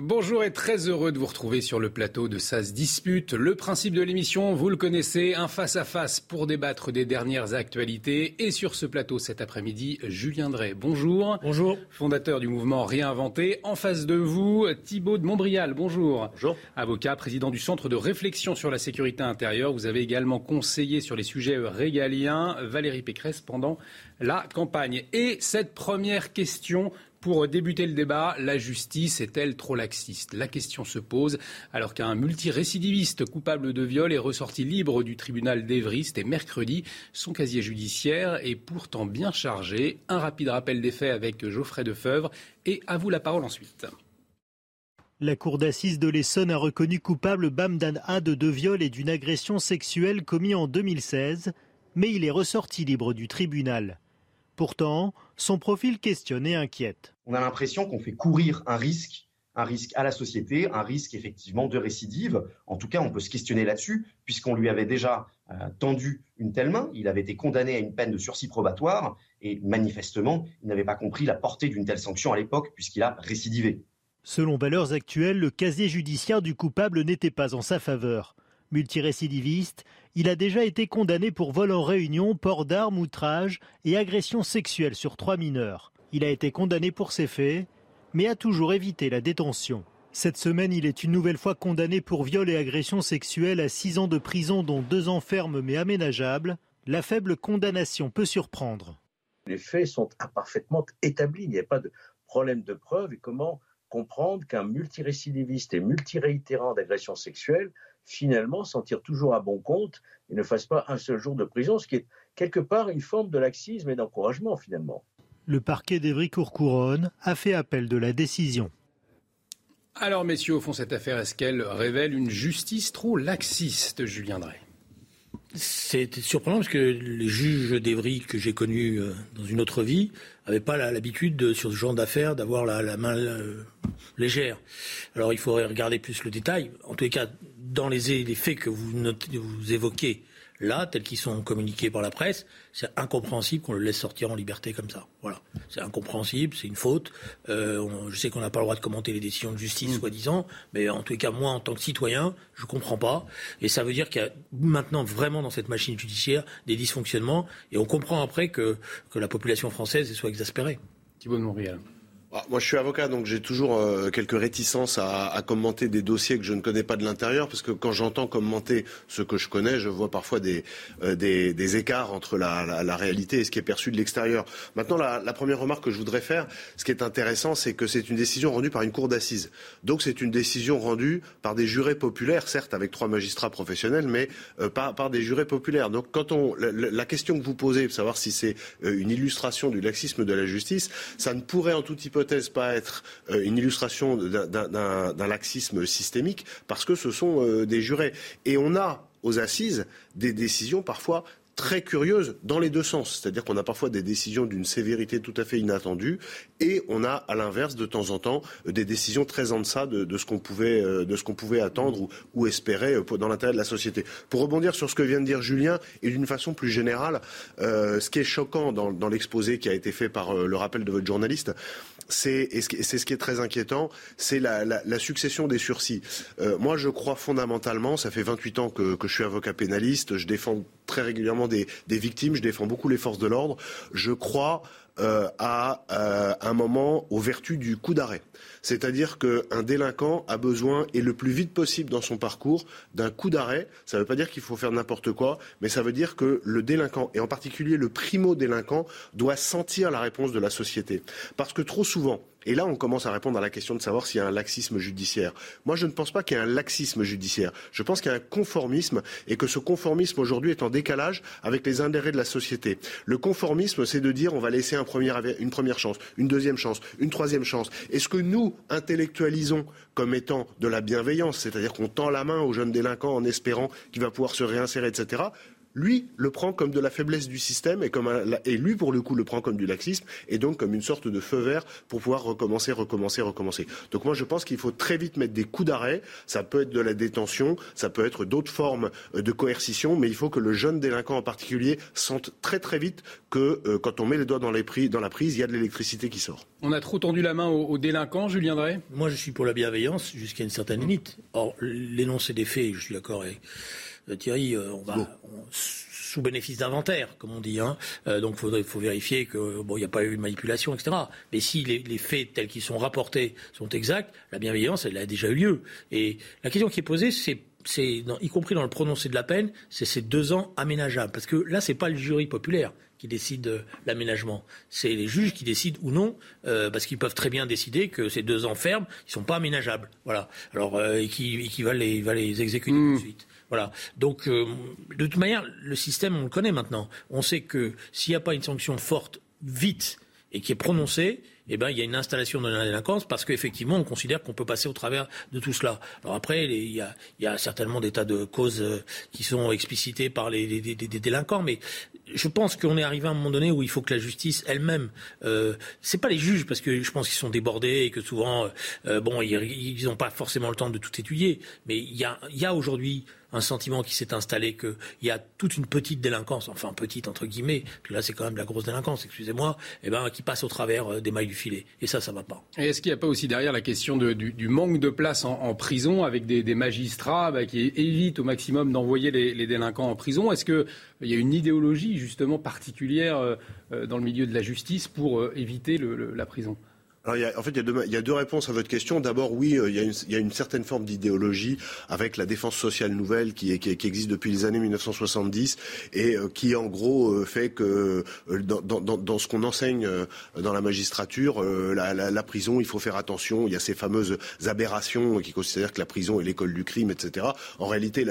Bonjour et très heureux de vous retrouver sur le plateau de SAS Dispute. Le principe de l'émission, vous le connaissez, un face-à-face pour débattre des dernières actualités. Et sur ce plateau cet après-midi, Julien Drey. Bonjour. Bonjour. Fondateur du mouvement Réinventé. En face de vous, Thibaut de Montbrial. Bonjour. Bonjour. Avocat, président du Centre de réflexion sur la sécurité intérieure. Vous avez également conseillé sur les sujets régaliens Valérie Pécresse pendant la campagne. Et cette première question pour débuter le débat, la justice est-elle trop laxiste? La question se pose alors qu'un multirécidiviste coupable de viol est ressorti libre du tribunal d'Evry, c'était mercredi. Son casier judiciaire est pourtant bien chargé. Un rapide rappel des faits avec Geoffrey Defeuvre et à vous la parole ensuite. La cour d'assises de l'Essonne a reconnu coupable Bamdan A de viols et d'une agression sexuelle commis en 2016, mais il est ressorti libre du tribunal. Pourtant, son profil questionne et inquiète. On a l'impression qu'on fait courir un risque, un risque à la société, un risque effectivement de récidive. En tout cas, on peut se questionner là-dessus, puisqu'on lui avait déjà euh, tendu une telle main, il avait été condamné à une peine de sursis probatoire, et manifestement, il n'avait pas compris la portée d'une telle sanction à l'époque, puisqu'il a récidivé. Selon valeurs actuelles, le casier judiciaire du coupable n'était pas en sa faveur. Multirécidiviste, il a déjà été condamné pour vol en réunion, port d'armes, outrage et agression sexuelle sur trois mineurs. Il a été condamné pour ces faits, mais a toujours évité la détention. Cette semaine, il est une nouvelle fois condamné pour viol et agression sexuelle à six ans de prison, dont deux ans fermes mais aménageables. La faible condamnation peut surprendre. Les faits sont imparfaitement établis. Il n'y a pas de problème de preuve. Et comment comprendre qu'un multirécidiviste et multiréitérant d'agression sexuelle finalement s'en tire toujours à bon compte et ne fasse pas un seul jour de prison, ce qui est quelque part une forme de laxisme et d'encouragement finalement. Le parquet d'Evry-Courcouronne a fait appel de la décision. Alors messieurs, au fond, cette affaire, est-ce qu'elle révèle une justice trop laxiste, Julien Drey? C'est surprenant parce que les juges d'Evry que j'ai connus euh, dans une autre vie n'avaient pas l'habitude sur ce genre d'affaires d'avoir la, main euh, légère. Alors il faudrait regarder plus le détail. En tous les cas, dans les, faits que vous évoquez, là, tels qu'ils sont communiqués par la presse, c'est incompréhensible qu'on le laisse sortir en liberté comme ça. Voilà, c'est incompréhensible, c'est une faute. Euh, je sais qu'on n'a pas le droit de commenter les décisions de justice, mm. soi-disant, mais en tous les cas, moi, en tant que citoyen, je comprends pas. Et ça veut dire qu'il y a maintenant vraiment dans cette machine judiciaire des dysfonctionnements, et on comprend après que, que la population française soit exaspérée. Thibault de Montréal. Ah, moi, je suis avocat, donc j'ai toujours euh, quelques réticences à, commenter des dossiers que je ne connais pas de l'intérieur, parce que quand j'entends commenter ce que je connais, je vois parfois des, euh, écarts entre la, réalité et ce qui est perçu de l'extérieur. Maintenant, la, première remarque que je voudrais faire, ce qui est intéressant, c'est que c'est une décision rendue par une cour d'assises. Donc, c'est une décision rendue par des jurés populaires, certes avec trois magistrats professionnels, mais euh, par, des jurés populaires. Donc, quand on la, question que vous posez, savoir si c'est une illustration du laxisme de la justice, ça ne pourrait en tout hypothèse hypothèse pas être euh, une illustration d'un laxisme systémique, parce que ce sont euh, des jurés. Et on a aux assises des décisions parfois très curieuse dans les deux sens. C'est-à-dire qu'on a parfois des décisions d'une sévérité tout à fait inattendue et on a à l'inverse de temps en temps des décisions très en deçà de, ce qu'on pouvait, euh, de ce qu'on pouvait attendre ou, espérer euh, dans l'intérêt de la société. Pour rebondir sur ce que vient de dire Julien et d'une façon plus générale, euh, ce qui est choquant dans, l'exposé qui a été fait par le rappel de votre journaliste, c'est c'est ce qui est très inquiétant, c'est la, succession des sursis. moi, je crois fondamentalement, ça fait 28 ans que je suis avocat pénaliste, je défends très régulièrement des, victimes, je défends beaucoup les forces de l'ordre. Je crois à un moment aux vertus du coup d'arrêt. C'est-à-dire qu'un délinquant a besoin, et le plus vite possible dans son parcours, d'un coup d'arrêt. Ça ne veut pas dire qu'il faut faire n'importe quoi, mais ça veut dire que le délinquant, et en particulier le primo-délinquant, doit sentir la réponse de la société. Parce que trop souvent, et là, on commence à répondre à la question de savoir s'il y a un laxisme judiciaire. Moi, je ne pense pas qu'il y ait un laxisme judiciaire. Je pense qu'il y a un conformisme et que ce conformisme aujourd'hui est en décalage avec les intérêts de la société. Le conformisme, c'est de dire on va laisser une première chance, une deuxième chance, une troisième chance. Est-ce que nous intellectualisons comme étant de la bienveillance, c'est-à-dire qu'on tend la main aux jeunes délinquants en espérant qu'il va pouvoir se réinsérer, etc lui le prend comme de la faiblesse du système et, comme et lui, pour le coup, le prend comme du laxisme et donc comme une sorte de feu vert pour pouvoir recommencer, recommencer, recommencer. Donc moi, je pense qu'il faut très vite mettre des coups d'arrêt. Ça peut être de la détention, ça peut être d'autres formes euh, de coercition, mais il faut que le jeune délinquant en particulier sente très très vite que euh, quand on met les doigts dans, les dans la prise, il y a de l'électricité qui sort. On a trop tendu la main aux, délinquants, Julien Drey? Moi, je suis pour la bienveillance jusqu'à une certaine limite. Or, l'énoncé des faits, je suis d'accord avec Thierry, euh, on va sous bénéfice d'inventaire, comme on dit. Hein. Euh, donc il faut vérifier qu'il bon, n'y a pas eu de manipulation, etc. Mais si les, faits tels qu'ils sont rapportés sont exacts, la bienveillance, elle a déjà eu lieu. Et la question qui est posée, c'est y compris dans le prononcé de la peine, c'est ces deux ans aménageables. Parce que là, ce n'est pas le jury populaire qui décide de l'aménagement. C'est les juges qui décident ou non, parce qu'ils peuvent très bien décider que ces deux ans fermes, ils ne sont pas aménageables. Voilà. Alors, et qui, va, les, va les exécuter tout de mmh. suite. Voilà. Donc, euh, de toute manière, le système, on le connaît maintenant. On sait que s'il n'y a pas une sanction forte, vite, et qui est prononcée, eh ben, il y a une installation de la délinquance parce qu'effectivement, on considère qu'on peut passer au travers de tout cela. Alors après, il y a, certainement des tas de causes euh, qui sont explicitées par les, délinquants, mais je pense qu'on est arrivé à un moment donné où il faut que la justice elle-même, euh, c'est pas les juges parce que je pense qu'ils sont débordés et que souvent, euh, bon, ils n'ont pas forcément le temps de tout étudier, mais il y a, il y a aujourd'hui un sentiment qui s'est installé qu'il y a toute une petite délinquance, enfin petite entre guillemets, puis là c'est quand même la grosse délinquance, excusez-moi, eh ben, qui passe au travers euh, des mailles du filet. Et ça, ça va pas. Et est-ce qu'il n'y a pas aussi derrière la question du, manque de place en, prison avec des, magistrats bah, qui évitent au maximum d'envoyer les, délinquants en prison? Est-ce qu'il y a une idéologie justement particulière euh, euh, dans le milieu de la justice pour éviter la prison? En fait, il y, a deux, réponses à votre question. D'abord, oui, euh, il y, a une, certaine forme d'idéologie avec la défense sociale nouvelle qui, existe depuis les années 1970 et euh, qui, en gros, euh, fait que dans, ce qu'on enseigne dans la magistrature, la, prison, il faut faire attention. Il y a ces fameuses aberrations qui considèrent que la prison est l'école du crime, etc. En réalité,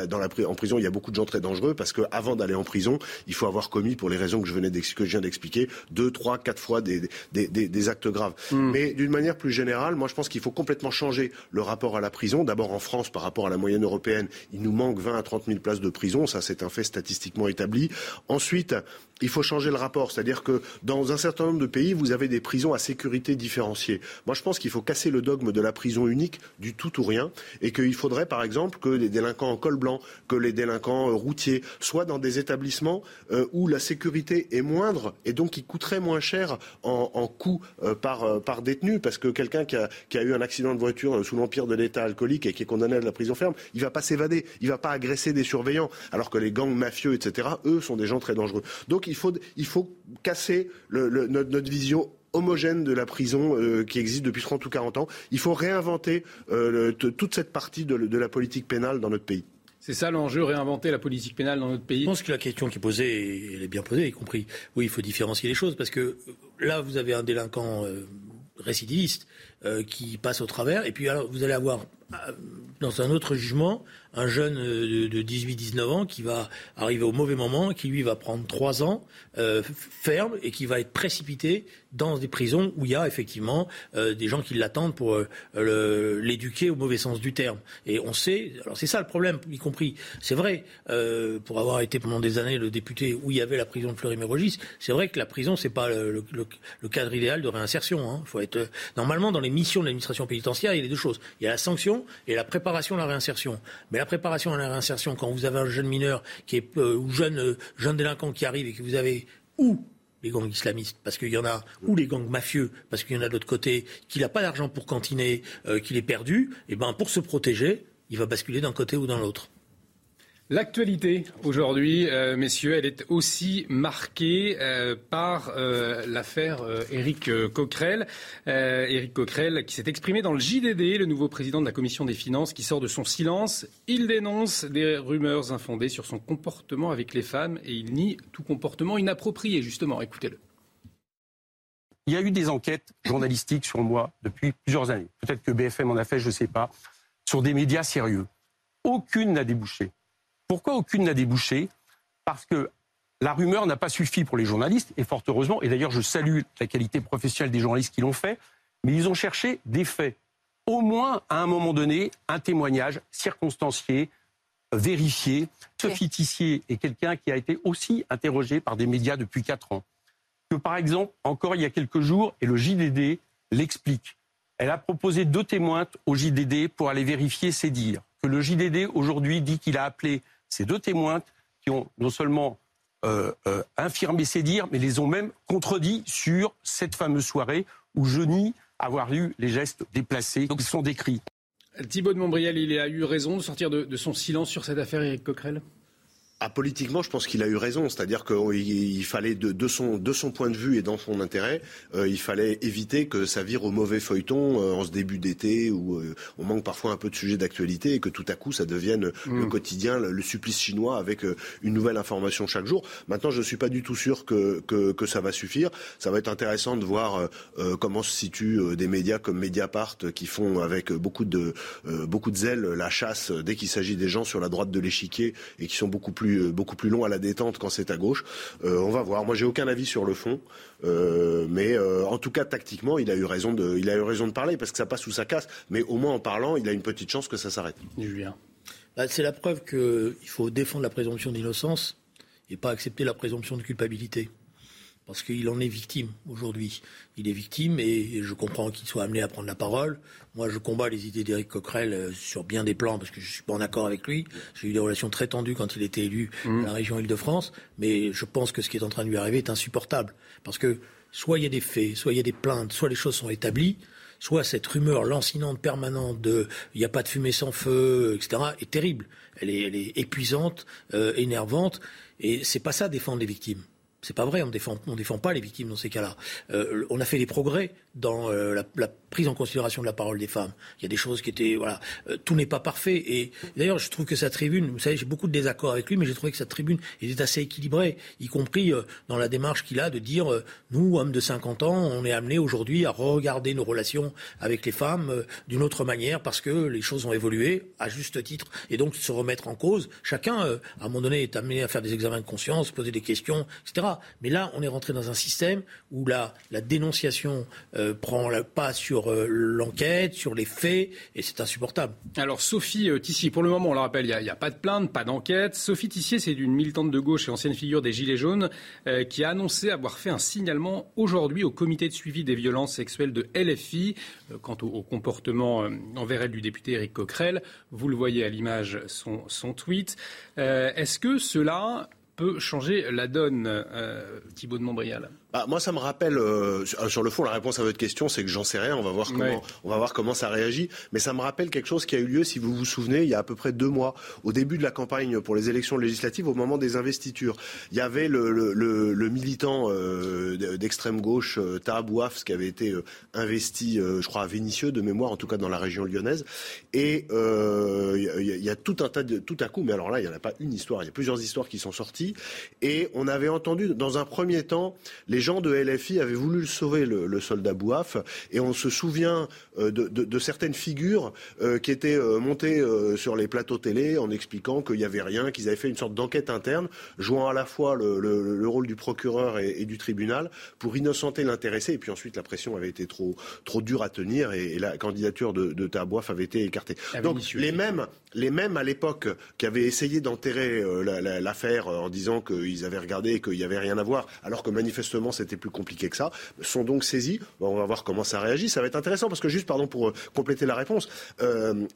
en prison, il y a beaucoup de gens très dangereux parce qu'avant d'aller en prison, il faut avoir commis, pour les raisons que je, venais que je viens d'expliquer, deux, trois, quatre fois des, actes graves. Hmm. D'une manière plus générale, moi je pense qu'il faut complètement changer le rapport à la prison. D'abord en France, par rapport à la moyenne européenne, il nous manque 20 à 30 000 places de prison. Ça, c'est un fait statistiquement établi. Ensuite, il faut changer le rapport. C'est-à-dire que dans un certain nombre de pays, vous avez des prisons à sécurité différenciée. Moi, je pense qu'il faut casser le dogme de la prison unique, du tout ou rien, et qu'il faudrait, par exemple, que les délinquants en col blanc, que les délinquants euh, routiers soient dans des établissements euh, où la sécurité est moindre et donc qui coûterait moins cher en, coût euh, par, détenu, parce que quelqu'un qui a, eu un accident de voiture sous l'empire de l'état alcoolique et qui est condamné à de la prison ferme, il va pas s'évader, il va pas agresser des surveillants, alors que les gangs mafieux, etc., eux, sont des gens très dangereux. Il faut, il faut casser notre, vision homogène de la prison euh, qui existe depuis 30 ou 40 ans. Il faut réinventer euh, toute cette partie de, la politique pénale dans notre pays. C'est ça l'enjeu, réinventer la politique pénale dans notre pays. Je pense que la question qui est posée, elle est bien posée, y compris, oui, il faut différencier les choses, parce que là, vous avez un délinquant euh, récidiviste qui passe au travers, et puis alors, vous allez avoir, dans un autre jugement, un jeune de 18-19 ans qui va arriver au mauvais moment, qui lui va prendre trois ans euh, ferme et qui va être précipité dans des prisons où il y a effectivement euh, des gens qui l'attendent pour euh, l'éduquer au mauvais sens du terme. Et on sait, alors c'est ça le problème, y compris, c'est vrai, euh, pour avoir été pendant des années le député où il y avait la prison de Fleury-Mérogis, c'est vrai que la prison c'est pas le, cadre idéal de réinsertion. Hein. Faut être normalement dans les missions de l'administration pénitentiaire, il y a les deux choses. Il y a la sanction et la préparation à la réinsertion. La préparation à la réinsertion, quand vous avez un jeune mineur qui est ou jeune jeune délinquant qui arrive et que vous avez ou les gangs islamistes, parce qu'il y en a, ou les gangs mafieux, parce qu'il y en a de l'autre côté, qu'il n'a pas d'argent pour cantiner, euh, qu'il est perdu, et ben pour se protéger, il va basculer d'un côté ou dans l'autre. L'actualité aujourd'hui, euh, messieurs, elle est aussi marquée euh, par euh, l'affaire Éric Coquerel. Éric Coquerel qui s'est exprimé dans le JDD, le nouveau président de la commission des finances, qui sort de son silence. Il dénonce des rumeurs infondées sur son comportement avec les femmes et il nie tout comportement inapproprié, justement. Écoutez-le. Il y a eu des enquêtes journalistiques sur moi depuis plusieurs années. Peut-être que BFM en a fait, je ne sais pas, sur des médias sérieux. Aucune n'a débouché. Pourquoi aucune n'a débouché? Parce que la rumeur n'a pas suffi pour les journalistes, et fort heureusement, et d'ailleurs je salue la qualité professionnelle des journalistes qui l'ont fait, mais ils ont cherché des faits. Au moins, à un moment donné, un témoignage circonstancié, vérifié. Sophie Tissier est quelqu'un qui a été aussi interrogé par des médias depuis quatre ans. Que par exemple, encore il y a quelques jours, et le JDD l'explique, elle a proposé deux témoins au JDD pour aller vérifier ses dires. Que le JDD aujourd'hui dit qu'il a appelé ces deux témoins qui ont non seulement euh, euh, infirmé ses dires, mais les ont même contredits sur cette fameuse soirée où je nie avoir eu les gestes déplacés qui sont décrits. Thibault de Montbrial, il a eu raison de sortir de, de son silence sur cette affaire, Éric Coquerel? Ah, politiquement, je pense qu'il a eu raison. C'est-à-dire qu'il fallait, de, de, son, de son point de vue et dans son intérêt, euh, il fallait éviter que ça vire au mauvais feuilleton euh, en ce début d'été où euh, on manque parfois un peu de sujets d'actualité et que tout à coup ça devienne le mm. quotidien, le, supplice chinois avec une nouvelle information chaque jour. Maintenant, je ne suis pas du tout sûr que, que, que, ça va suffire. Ça va être intéressant de voir comment se situent des médias comme Mediapart qui font avec beaucoup de, beaucoup de zèle la chasse dès qu'il s'agit des gens sur la droite de l'échiquier et qui sont beaucoup plus euh, beaucoup plus long à la détente quand c'est à gauche. Euh, on va voir. Moi, j'ai aucun avis sur le fond, euh, mais en tout cas, tactiquement, il a eu raison de, il a eu raison de parler parce que ça passe sous sa casse. Mais au moins en parlant, il a une petite chance que ça s'arrête. Julien. Bah, c'est la preuve qu'il faut défendre la présomption d'innocence et pas accepter la présomption de culpabilité parce qu'il en est victime aujourd'hui. Il est victime et je comprends qu'il soit amené à prendre la parole. Moi, je combats les idées d'Éric Coquerel euh, sur bien des plans parce que je suis pas en accord avec lui. J'ai eu des relations très tendues quand il était élu mmh. à la région Île-de-France, mais je pense que ce qui est en train de lui arriver est insupportable parce que soit il y a des faits, soit il y a des plaintes, soit les choses sont établies soit cette rumeur lancinante permanente de il n'y a pas de fumée sans feu, etc., est terrible. Elle est, elle est épuisante, euh, énervante, et c'est pas ça défendre les victimes. C'est pas vrai, on on défend pas les victimes dans ces cas-là. Euh, on a fait des progrès dans euh, la, prise en considération de la parole des femmes. Il y a des choses qui étaient, voilà, euh, tout n'est pas parfait. Et d'ailleurs, je trouve que sa tribune, vous savez, j'ai beaucoup de désaccords avec lui, mais j'ai trouvé que sa tribune était assez équilibrée, y compris dans la démarche qu'il a de dire, nous, hommes de 50 ans, on est amenés aujourd'hui à regarder nos relations avec les femmes d'une autre manière parce que les choses ont évolué à juste titre et donc se remettre en cause. Chacun, à un moment donné, est amené à faire des examens de conscience, poser des questions, etc. Mais là, on est rentré dans un système où la, la dénonciation euh, prend le pas sur euh, l'enquête, sur les faits, et c'est insupportable. Alors, Sophie euh, Tissier, pour le moment, on le rappelle, il n'y a, pas de plainte, pas d'enquête. Sophie Tissier, c'est une militante de gauche et ancienne figure des Gilets jaunes qui a annoncé avoir fait un signalement aujourd'hui au comité de suivi des violences sexuelles de LFI quant au, comportement envers elle du député Éric Coquerel. Vous le voyez à l'image, son, son tweet. Est-ce que cela peut changer la donne, euh, Thibault de Montbrial bah, moi, ça me rappelle, euh, sur le fond, la réponse à votre question, c'est que j'en sais rien. On va voir comment, on va voir comment ça réagit. Mais ça me rappelle quelque chose qui a eu lieu, si vous vous souvenez, il y a à peu près deux mois, au début de la campagne pour les élections législatives, au moment des investitures. Il y avait le, le, le, le militant euh, d'extrême gauche, euh, Tahabouaf, qui avait été investi, je crois, à Vénissieux, de mémoire, en tout cas dans la région lyonnaise. Et il y, y, a tout un tas de, tout à coup, mais alors là, il n'y en a pas une histoire, il y a plusieurs histoires qui sont sorties. Et on avait entendu, dans un premier temps, les gens de LFI avaient voulu sauver le, soldat Bouaf, et on se souvient euh, de, certaines figures euh, qui étaient euh, montées sur les plateaux télé en expliquant qu'il n'y avait rien, qu'ils avaient fait une sorte d'enquête interne, jouant à la fois le, rôle du procureur et, du tribunal pour innocenter l'intéressé, et puis ensuite la pression avait été trop, trop dure à tenir, et, la candidature de, de Tabouaf avait été écartée. Donc les mêmes, les mêmes à l'époque qui avaient essayé d'enterrer l'affaire en disant qu'ils avaient regardé et qu'il n'y avait rien à voir, alors que manifestement c'était plus compliqué que ça, sont donc saisis. on va voir comment ça réagit. Ça va être intéressant parce que juste, pardon, pour compléter la réponse,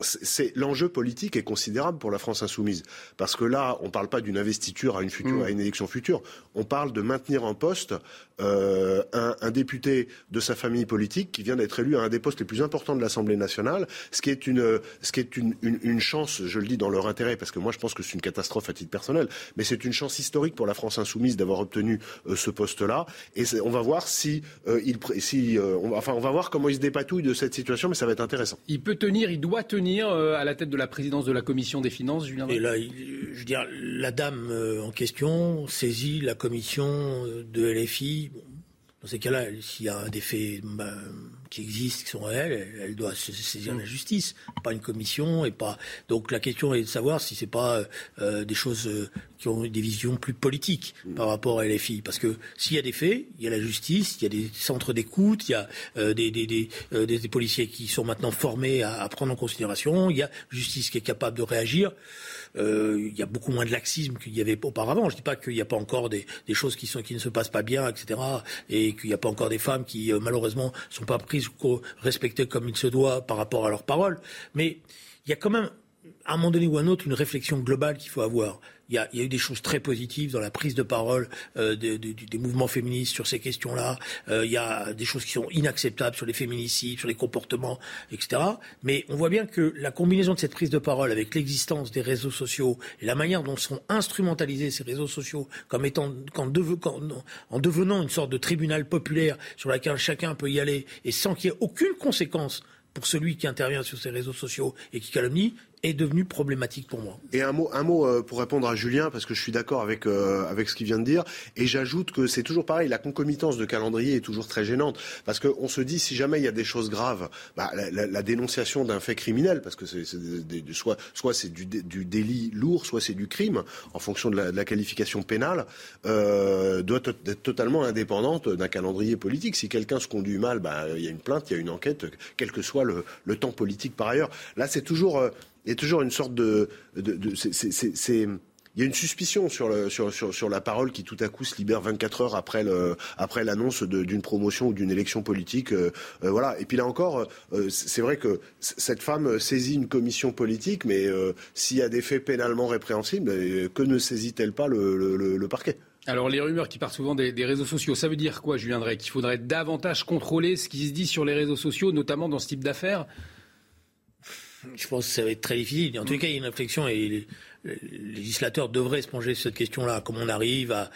c'est l'enjeu politique est considérable pour la France insoumise parce que là, on ne parle pas d'une investiture à une future, mm. à une élection future. On parle de maintenir en poste un, un député de sa famille politique qui vient d'être élu à un des postes les plus importants de l'Assemblée nationale, ce qui est une, ce qui est une, une, chance, je le dis dans leur intérêt, parce que moi je pense que c'est une catastrophe à titre personnel, mais c'est une chance historique pour la France insoumise d'avoir obtenu euh, ce poste-là. Et on va voir si, euh, il, si euh, on, enfin, on va voir comment il se dépatouille de cette situation, mais ça va être intéressant. Il peut tenir, il doit tenir à la tête de la présidence de la commission des finances, Julien. Et là, je veux dire, la dame en question saisit la commission de LFI. Dans ces cas-là, s'il y a des faits bah, qui existent, qui sont réels, elle, doit se saisir la justice, pas une commission et pas. Donc la question est de savoir si c'est pas euh, des choses euh, qui ont des visions plus politiques par rapport à LFI, parce que s'il y a des faits, il y a la justice, il y a des centres d'écoute, il y a euh, des, des, des, des, policiers qui sont maintenant formés à, à, prendre en considération, il y a justice qui est capable de réagir. Euh, il y a beaucoup moins de laxisme qu'il y avait auparavant. Je ne dis pas qu'il n'y a pas encore des, choses qui, qui ne se passent pas bien, etc. Et qu'il n'y a pas encore des femmes qui, euh, malheureusement, ne sont pas prises ou respectées comme il se doit par rapport à leurs paroles. Mais il y a quand même, à un moment donné ou à un autre, une réflexion globale qu'il faut avoir il y, a, eu des choses très positives dans la prise de parole euh, des mouvements féministes sur ces questions-là. Euh, il y a des choses qui sont inacceptables sur les féminicides, sur les comportements, etc. Mais on voit bien que la combinaison de cette prise de parole avec l'existence des réseaux sociaux et la manière dont sont instrumentalisés ces réseaux sociaux comme étant en devenant une sorte de tribunal populaire sur lequel chacun peut y aller et sans qu'il y ait aucune conséquence pour celui qui intervient sur ces réseaux sociaux et qui calomnie, est devenu problématique pour moi. Et un mot, un mot euh, pour répondre à Julien, parce que je suis d'accord avec, euh, avec ce qu'il vient de dire, et j'ajoute que c'est toujours pareil, la concomitance de calendrier est toujours très gênante, parce qu'on se dit, si jamais il y a des choses graves, bah, la, dénonciation d'un fait criminel, parce que c'est, soit, soit c'est du, du, délit lourd, soit c'est du crime, en fonction de la, qualification pénale, euh, doit être totalement indépendante d'un calendrier politique. Si quelqu'un se conduit mal, bah, il y a une plainte, il y a une enquête, quel que soit le, le temps politique par ailleurs. Là, c'est toujours euh, il y a toujours une sorte de, il y a une suspicion sur, la parole qui tout à coup se libère 24 heures après, l'annonce d'une promotion ou d'une élection politique. Euh, euh, voilà. Et puis là encore, euh, c'est vrai que cette femme saisit une commission politique, mais s'il y a des faits pénalement répréhensibles, que ne saisit-elle pas le, parquet? Alors les rumeurs qui partent souvent des, des, réseaux sociaux, ça veut dire quoi, Julien Drey? Qu'il faudrait davantage contrôler ce qui se dit sur les réseaux sociaux, notamment dans ce type d'affaires? Je pense que ça va être très difficile. En tout cas, il y a une réflexion et les, législateurs devraient se plonger sur cette question-là. Comment on arrive à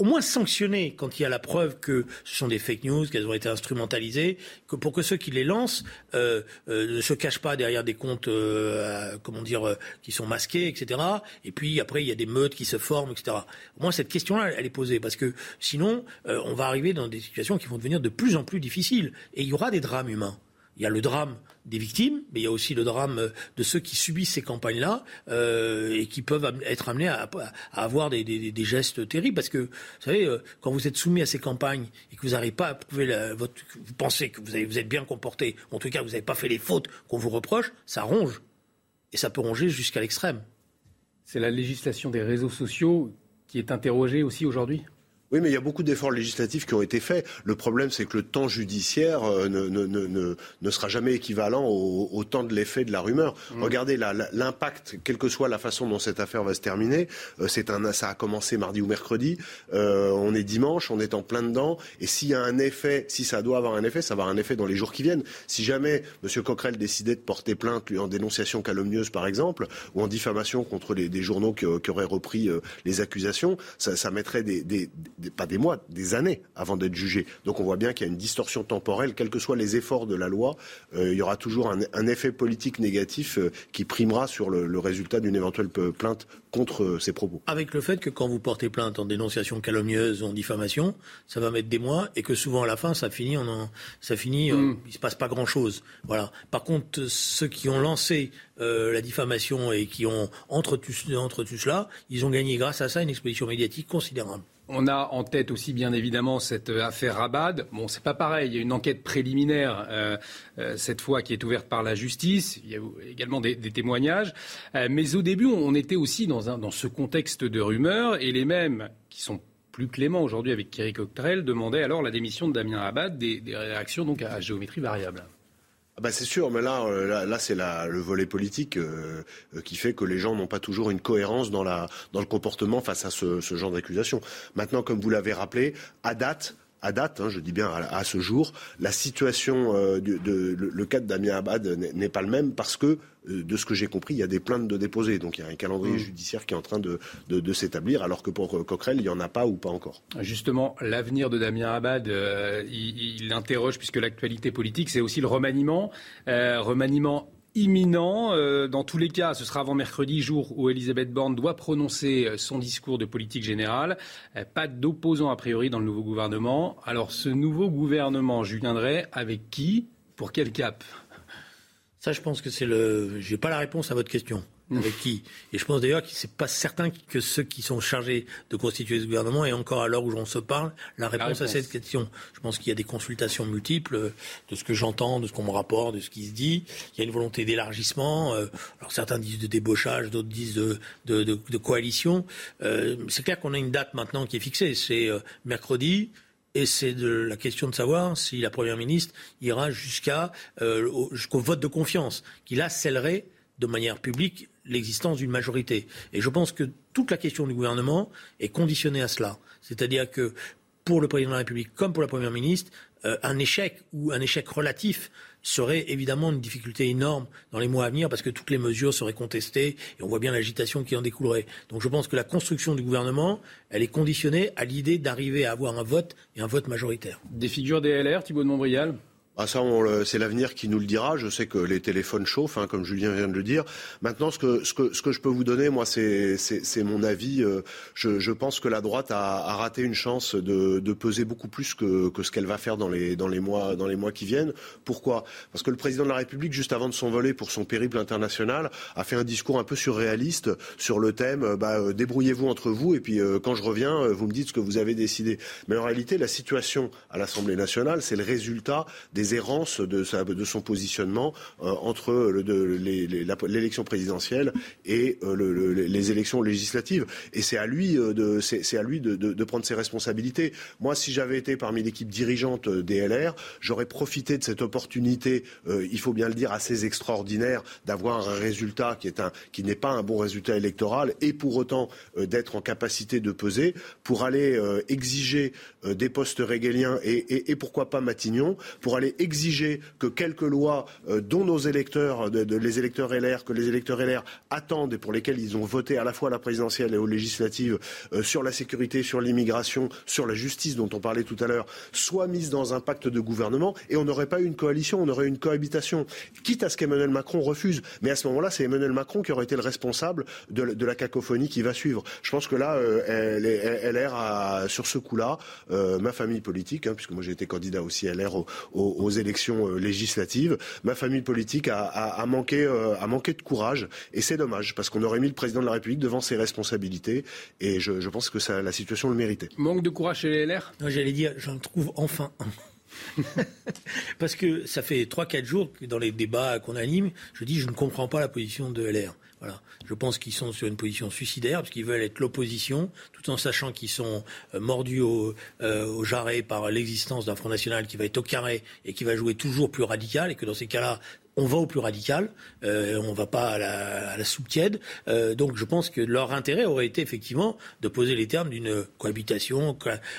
au moins sanctionner quand il y a la preuve que ce sont des fake news, qu'elles ont été instrumentalisées, que pour que ceux qui les lancent euh, euh, ne se cachent pas derrière des comptes, euh, comment dire, qui sont masqués, etc. Et puis après, il y a des meutes qui se forment, etc. Au moins cette question-là, elle est posée parce que sinon, on va arriver dans des situations qui vont devenir de plus en plus difficiles et il y aura des drames humains. Il y a le drame des victimes, mais il y a aussi le drame euh, de ceux qui subissent ces campagnes-là euh, et qui peuvent être amenés à, avoir des, gestes terribles. Parce que, vous savez, euh, quand vous êtes soumis à ces campagnes et que vous n'arrivez pas à prouver votre, vous pensez que vous, vous êtes bien comporté, en tout cas vous n'avez pas fait les fautes qu'on vous reproche, ça ronge. Et ça peut ronger jusqu'à l'extrême. C'est la législation des réseaux sociaux qui est interrogée aussi aujourd'hui? Oui, mais il y a beaucoup d'efforts législatifs qui ont été faits. Le problème, c'est que le temps judiciaire euh, ne, ne, ne, ne, sera jamais équivalent au, au temps de l'effet de la rumeur. Mmh. Regardez l'impact, quelle que soit la façon dont cette affaire va se terminer. Euh, c'est un, ça a commencé mardi ou mercredi. Euh, on est dimanche, on est en plein dedans. Et s'il y a un effet, si ça doit avoir un effet, ça va avoir un effet dans les jours qui viennent. Si jamais M. Coquerel décidait de porter plainte lui, en dénonciation calomnieuse, par exemple, ou en diffamation contre les, des journaux qui, qui auraient repris euh, les accusations, ça, ça mettrait des, des pas des mois, des années avant d'être jugé. Donc on voit bien qu'il y a une distorsion temporelle, quels que soient les efforts de la loi, euh, il y aura toujours un, effet politique négatif euh, qui primera sur le, résultat d'une éventuelle plainte contre euh, ces propos. Avec le fait que quand vous portez plainte en dénonciation calomnieuse ou en diffamation, ça va mettre des mois et que souvent à la fin ça finit, en, ça finit, mm. il se passe pas grand chose. Voilà. Par contre, ceux qui ont lancé la diffamation et qui ont entre tout, entre tout cela, ils ont gagné grâce à ça une exposition médiatique considérable. On a en tête aussi bien évidemment cette affaire Rabad. Bon, c'est pas pareil. Il y a une enquête préliminaire euh, euh, cette fois qui est ouverte par la justice. Il y a également des, témoignages. Euh, mais au début, on était aussi dans, ce contexte de rumeurs et les mêmes qui sont plus cléments aujourd'hui avec Thierry Coquerel demandaient alors la démission de Damien Rabad, des, réactions donc à géométrie variable. Ah bah c'est sûr, mais là, euh, là, c'est le volet politique euh, euh, qui fait que les gens n'ont pas toujours une cohérence dans, la, dans le comportement face à ce, ce genre d'accusation. Maintenant, comme vous l'avez rappelé, à date, à date, hein, je dis bien à, ce jour, la situation, euh, de, le, cas de Damien Abad n'est pas le même parce que, euh, de ce que j'ai compris, il y a des plaintes de déposer. Donc il y a un calendrier mmh. judiciaire qui est en train de, s'établir, alors que pour Coquerel, il n'y en a pas ou pas encore. Justement, l'avenir de Damien Abad, euh, il, il, interroge, puisque l'actualité politique, c'est aussi le remaniement. remaniement imminent. Euh, dans tous les cas, ce sera avant mercredi, jour où Elisabeth Borne doit prononcer euh, son discours de politique générale. Euh, pas d'opposants a priori dans le nouveau gouvernement. Alors ce nouveau gouvernement, je viendrai avec qui? Pour quel cap? Ça, je pense que c'est le. J'ai pas la réponse à votre question avec qui. Et je pense d'ailleurs que c'est pas certain que ceux qui sont chargés de constituer ce gouvernement aient encore à l'heure où on se parle la réponse, à cette question. Je pense qu'il y a des consultations multiples de ce que j'entends, de ce qu'on me rapporte, de ce qui se dit. Il y a une volonté d'élargissement. Euh, alors certains disent de débauchage, d'autres disent de, de, de, coalition. Euh, c'est clair qu'on a une date maintenant qui est fixée. C'est euh, mercredi. Et c'est de la question de savoir si la Première ministre ira jusqu'à jusqu'au vote de confiance, qui là scellerait de manière publique l'existence d'une majorité. Et je pense que toute la question du gouvernement est conditionnée à cela. C'est-à-dire que pour le président de la République comme pour la Première ministre, euh, un échec ou un échec relatif serait évidemment une difficulté énorme dans les mois à venir parce que toutes les mesures seraient contestées et on voit bien l'agitation qui en découlerait. Donc je pense que la construction du gouvernement, elle est conditionnée à l'idée d'arriver à avoir un vote et un vote majoritaire. Des figures des LR, Thibault de Montbrial? Ah, ça, c'est l'avenir qui nous le dira. Je sais que les téléphones chauffent, hein, comme Julien vient de le dire. Maintenant, ce que, je peux vous donner, moi, c'est mon avis. Euh, je, pense que la droite a, raté une chance de, peser beaucoup plus que, ce qu'elle va faire dans les, dans, les mois, dans les mois qui viennent. Pourquoi? Parce que le président de la République, juste avant de s'envoler pour son périple international, a fait un discours un peu surréaliste sur le thème euh, bah, euh, débrouillez-vous entre vous et puis quand je reviens, vous me dites ce que vous avez décidé. Mais en réalité, la situation à l'Assemblée nationale, c'est le résultat des errances de, son positionnement euh, entre l'élection présidentielle et euh, les élections législatives. Et c'est à lui, euh, de, prendre ses responsabilités. Moi, si j'avais été parmi l'équipe dirigeante des LR, j'aurais profité de cette opportunité, il faut bien le dire, assez extraordinaire d'avoir un résultat qui n'est pas un bon résultat électoral et pour autant d'être en capacité de peser pour aller exiger des postes régaliens et, et pourquoi pas Matignon, pour aller exiger que quelques lois euh, dont nos électeurs, de, les électeurs LR, que les électeurs LR attendent et pour lesquelles ils ont voté à la fois à la présidentielle et aux législatives euh, sur la sécurité, sur l'immigration, sur la justice dont on parlait tout à l'heure, soient mises dans un pacte de gouvernement et on n'aurait pas eu une coalition, on aurait eu une cohabitation. Quitte à ce qu'Emmanuel Macron refuse. Mais à ce moment-là, c'est Emmanuel Macron qui aurait été le responsable de, la cacophonie qui va suivre. Je pense que là, euh, LR a, sur ce coup-là, ma famille politique, hein, puisque moi j'ai été candidat aussi LR aux aux élections euh, législatives. Ma famille politique a, manqué, euh, a manqué de courage et c'est dommage parce qu'on aurait mis le président de la République devant ses responsabilités et je, pense que ça, la situation le méritait. Manque de courage chez les LR J'allais dire, j'en trouve enfin un. Parce que ça fait 3-4 jours que dans les débats qu'on anime, je dis je ne comprends pas la position de LR. Voilà. Je pense qu'ils sont sur une position suicidaire parce qu'ils veulent être l'opposition, tout en sachant qu'ils sont euh, mordus au, euh, au jarret par l'existence d'un Front National qui va être au carré et qui va jouer toujours plus radical et que dans ces cas-là, on va au plus radical, euh, on ne va pas à la, soupe tiède. Euh, donc je pense que leur intérêt aurait été effectivement de poser les termes d'une cohabitation,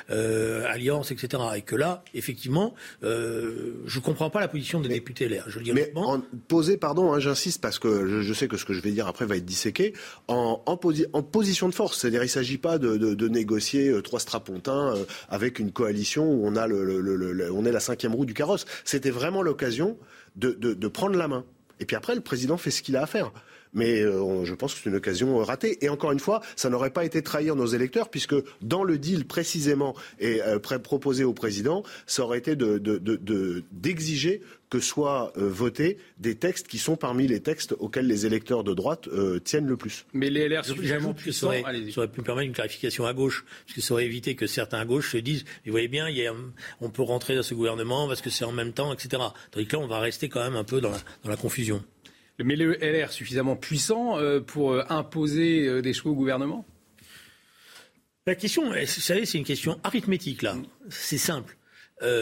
euh, alliance, etc. Et que là, effectivement, je ne comprends pas la position des députés LR. Je le mais en, poser, pardon, hein, j'insiste parce que je, sais que ce que je vais dire après va être disséqué, en, en, position de force. C'est-à-dire il ne s'agit pas de, négocier trois strapontins avec une coalition où on, a le, on est la cinquième roue du carrosse. C'était vraiment l'occasion de, prendre la main. Et puis après, le président fait ce qu'il a à faire. mais euh, je pense que c'est une occasion ratée. Et encore une fois, ça n'aurait pas été trahir nos électeurs, puisque dans le deal précisément et proposé au président, ça aurait été d'exiger de, que soient votés des textes qui sont parmi les textes auxquels les électeurs de droite tiennent le plus. Mais les LR J'ajoute que ça aurait, ça aurait, pu permettre une clarification à gauche, parce que ça aurait évité que certains à gauche se disent, vous voyez bien, il on peut rentrer dans ce gouvernement parce que c'est en même temps, etc. Tandis que là, on va rester quand même un peu dans la, confusion. Mais le LR suffisamment puissant euh, pour euh, imposer euh, des choix au gouvernement? La question, vous savez, c'est une question arithmétique là. C'est simple.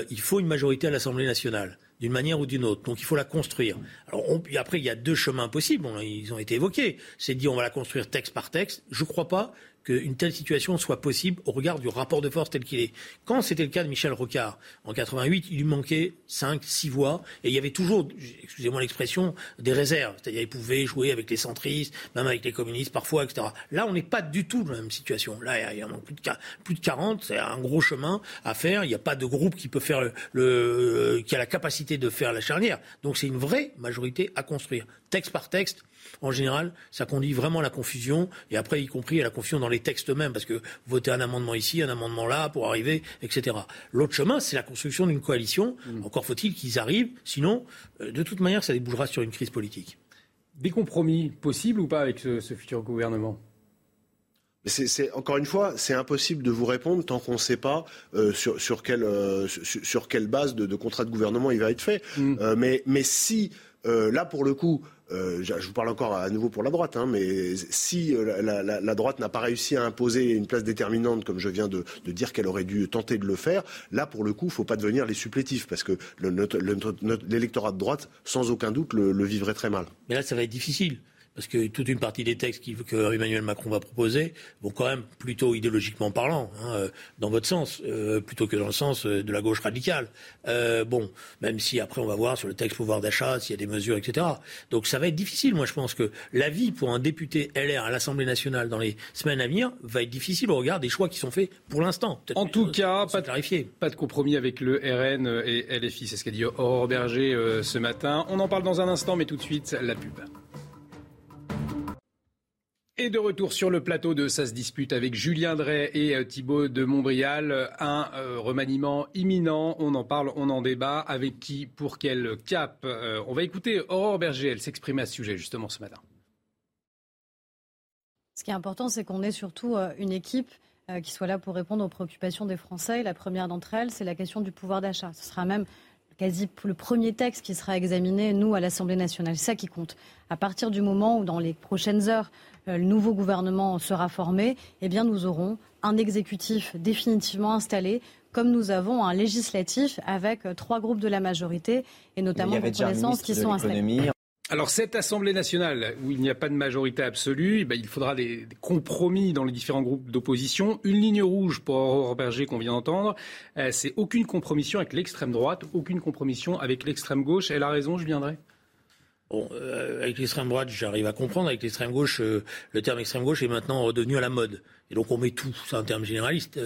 il faut une majorité à l'Assemblée nationale d'une manière ou d'une autre. Donc il faut la construire. Alors après, il y a deux chemins possibles, ils ont été évoqués. C'est dire on va la construire texte par texte. Je ne crois pas qu'une telle situation soit possible au regard du rapport de force tel qu'il est. Quand c'était le cas de Michel Rocard, en 88, il lui manquait 5, 6 voix, et il y avait toujours, excusez-moi l'expression, des réserves. C'est-à-dire qu'il pouvait jouer avec les centristes, même avec les communistes parfois, etc. Là, on n'est pas du tout dans la même situation. Là, il y a plus de, plus de 40, c'est un gros chemin à faire. Il n'y a pas de groupe qui peut faire le, qui a la capacité de faire la charnière. Donc c'est une vraie majorité à construire, texte par texte, en général, ça conduit vraiment à la confusion, et après, y compris à la confusion dans les textes eux-mêmes, parce que voter un amendement ici, un amendement là, pour arriver, etc. L'autre chemin, c'est la construction d'une coalition. Mm. Encore faut-il qu'ils arrivent, sinon, euh, de toute manière, ça débouchera sur une crise politique. Des compromis possibles ou pas avec ce, futur gouvernement? C'est, encore une fois, c'est impossible de vous répondre tant qu'on ne sait pas euh, sur, sur, quelle, euh, sur, quelle base de, contrat de gouvernement il va être fait. Mm. mais, mais si, là, pour le coup, euh, je vous parle encore à nouveau pour la droite, hein, mais si euh, la, droite n'a pas réussi à imposer une place déterminante, comme je viens de, dire qu'elle aurait dû tenter de le faire, là, pour le coup, il ne faut pas devenir les supplétifs, parce que l'électorat de droite, sans aucun doute, le vivrait très mal. Mais là, ça va être difficile parce que toute une partie des textes que Emmanuel Macron va proposer vont quand même plutôt idéologiquement parlant, hein, euh, dans votre sens, euh, plutôt que dans le sens euh, de la gauche radicale. bon, même si après on va voir sur le texte pouvoir d'achat s'il y a des mesures, etc. Donc ça va être difficile. Moi, je pense que la vie pour un député LR à l'Assemblée nationale dans les semaines à venir va être difficile au regard des choix qui sont faits pour l'instant. En tout cas, pas de, pas de compromis avec le RN et LFI. C'est ce qu'a dit Aurore Berger ce matin. On en parle dans un instant, mais tout de suite, la pub. Et de retour sur le plateau de Ça se dispute avec Julien Drey et euh, Thibault de Montbrial. Un euh, remaniement imminent, on en parle, on en débat. Avec qui, pour quel cap euh, On va écouter Aurore Berger, elle s'exprimait à ce sujet justement ce matin. Ce qui est important, c'est qu'on ait surtout une équipe qui soit là pour répondre aux préoccupations des Français. La première d'entre elles, c'est la question du pouvoir d'achat. Ce sera même quasi le premier texte qui sera examiné, nous, à l'Assemblée nationale. C'est ça qui compte. À partir du moment où, dans les prochaines heures, euh, le nouveau gouvernement sera formé, eh bien, nous aurons un exécutif définitivement installé comme nous avons un législatif avec euh, trois groupes de la majorité et notamment reconnaissance qui sont installés. Alors cette Assemblée nationale où il n'y a pas de majorité absolue, eh ben, il faudra des, compromis dans les différents groupes d'opposition. Une ligne rouge pour Aurore Berger qu'on vient d'entendre, euh, c'est aucune compromission avec l'extrême droite, aucune compromission avec l'extrême gauche. Elle a raison, je viendrai. Bon, euh, avec l'extrême droite, j'arrive à comprendre. Avec l'extrême gauche, euh, le terme extrême gauche est maintenant redevenu à la mode. Et donc on met tout, c'est un terme généraliste.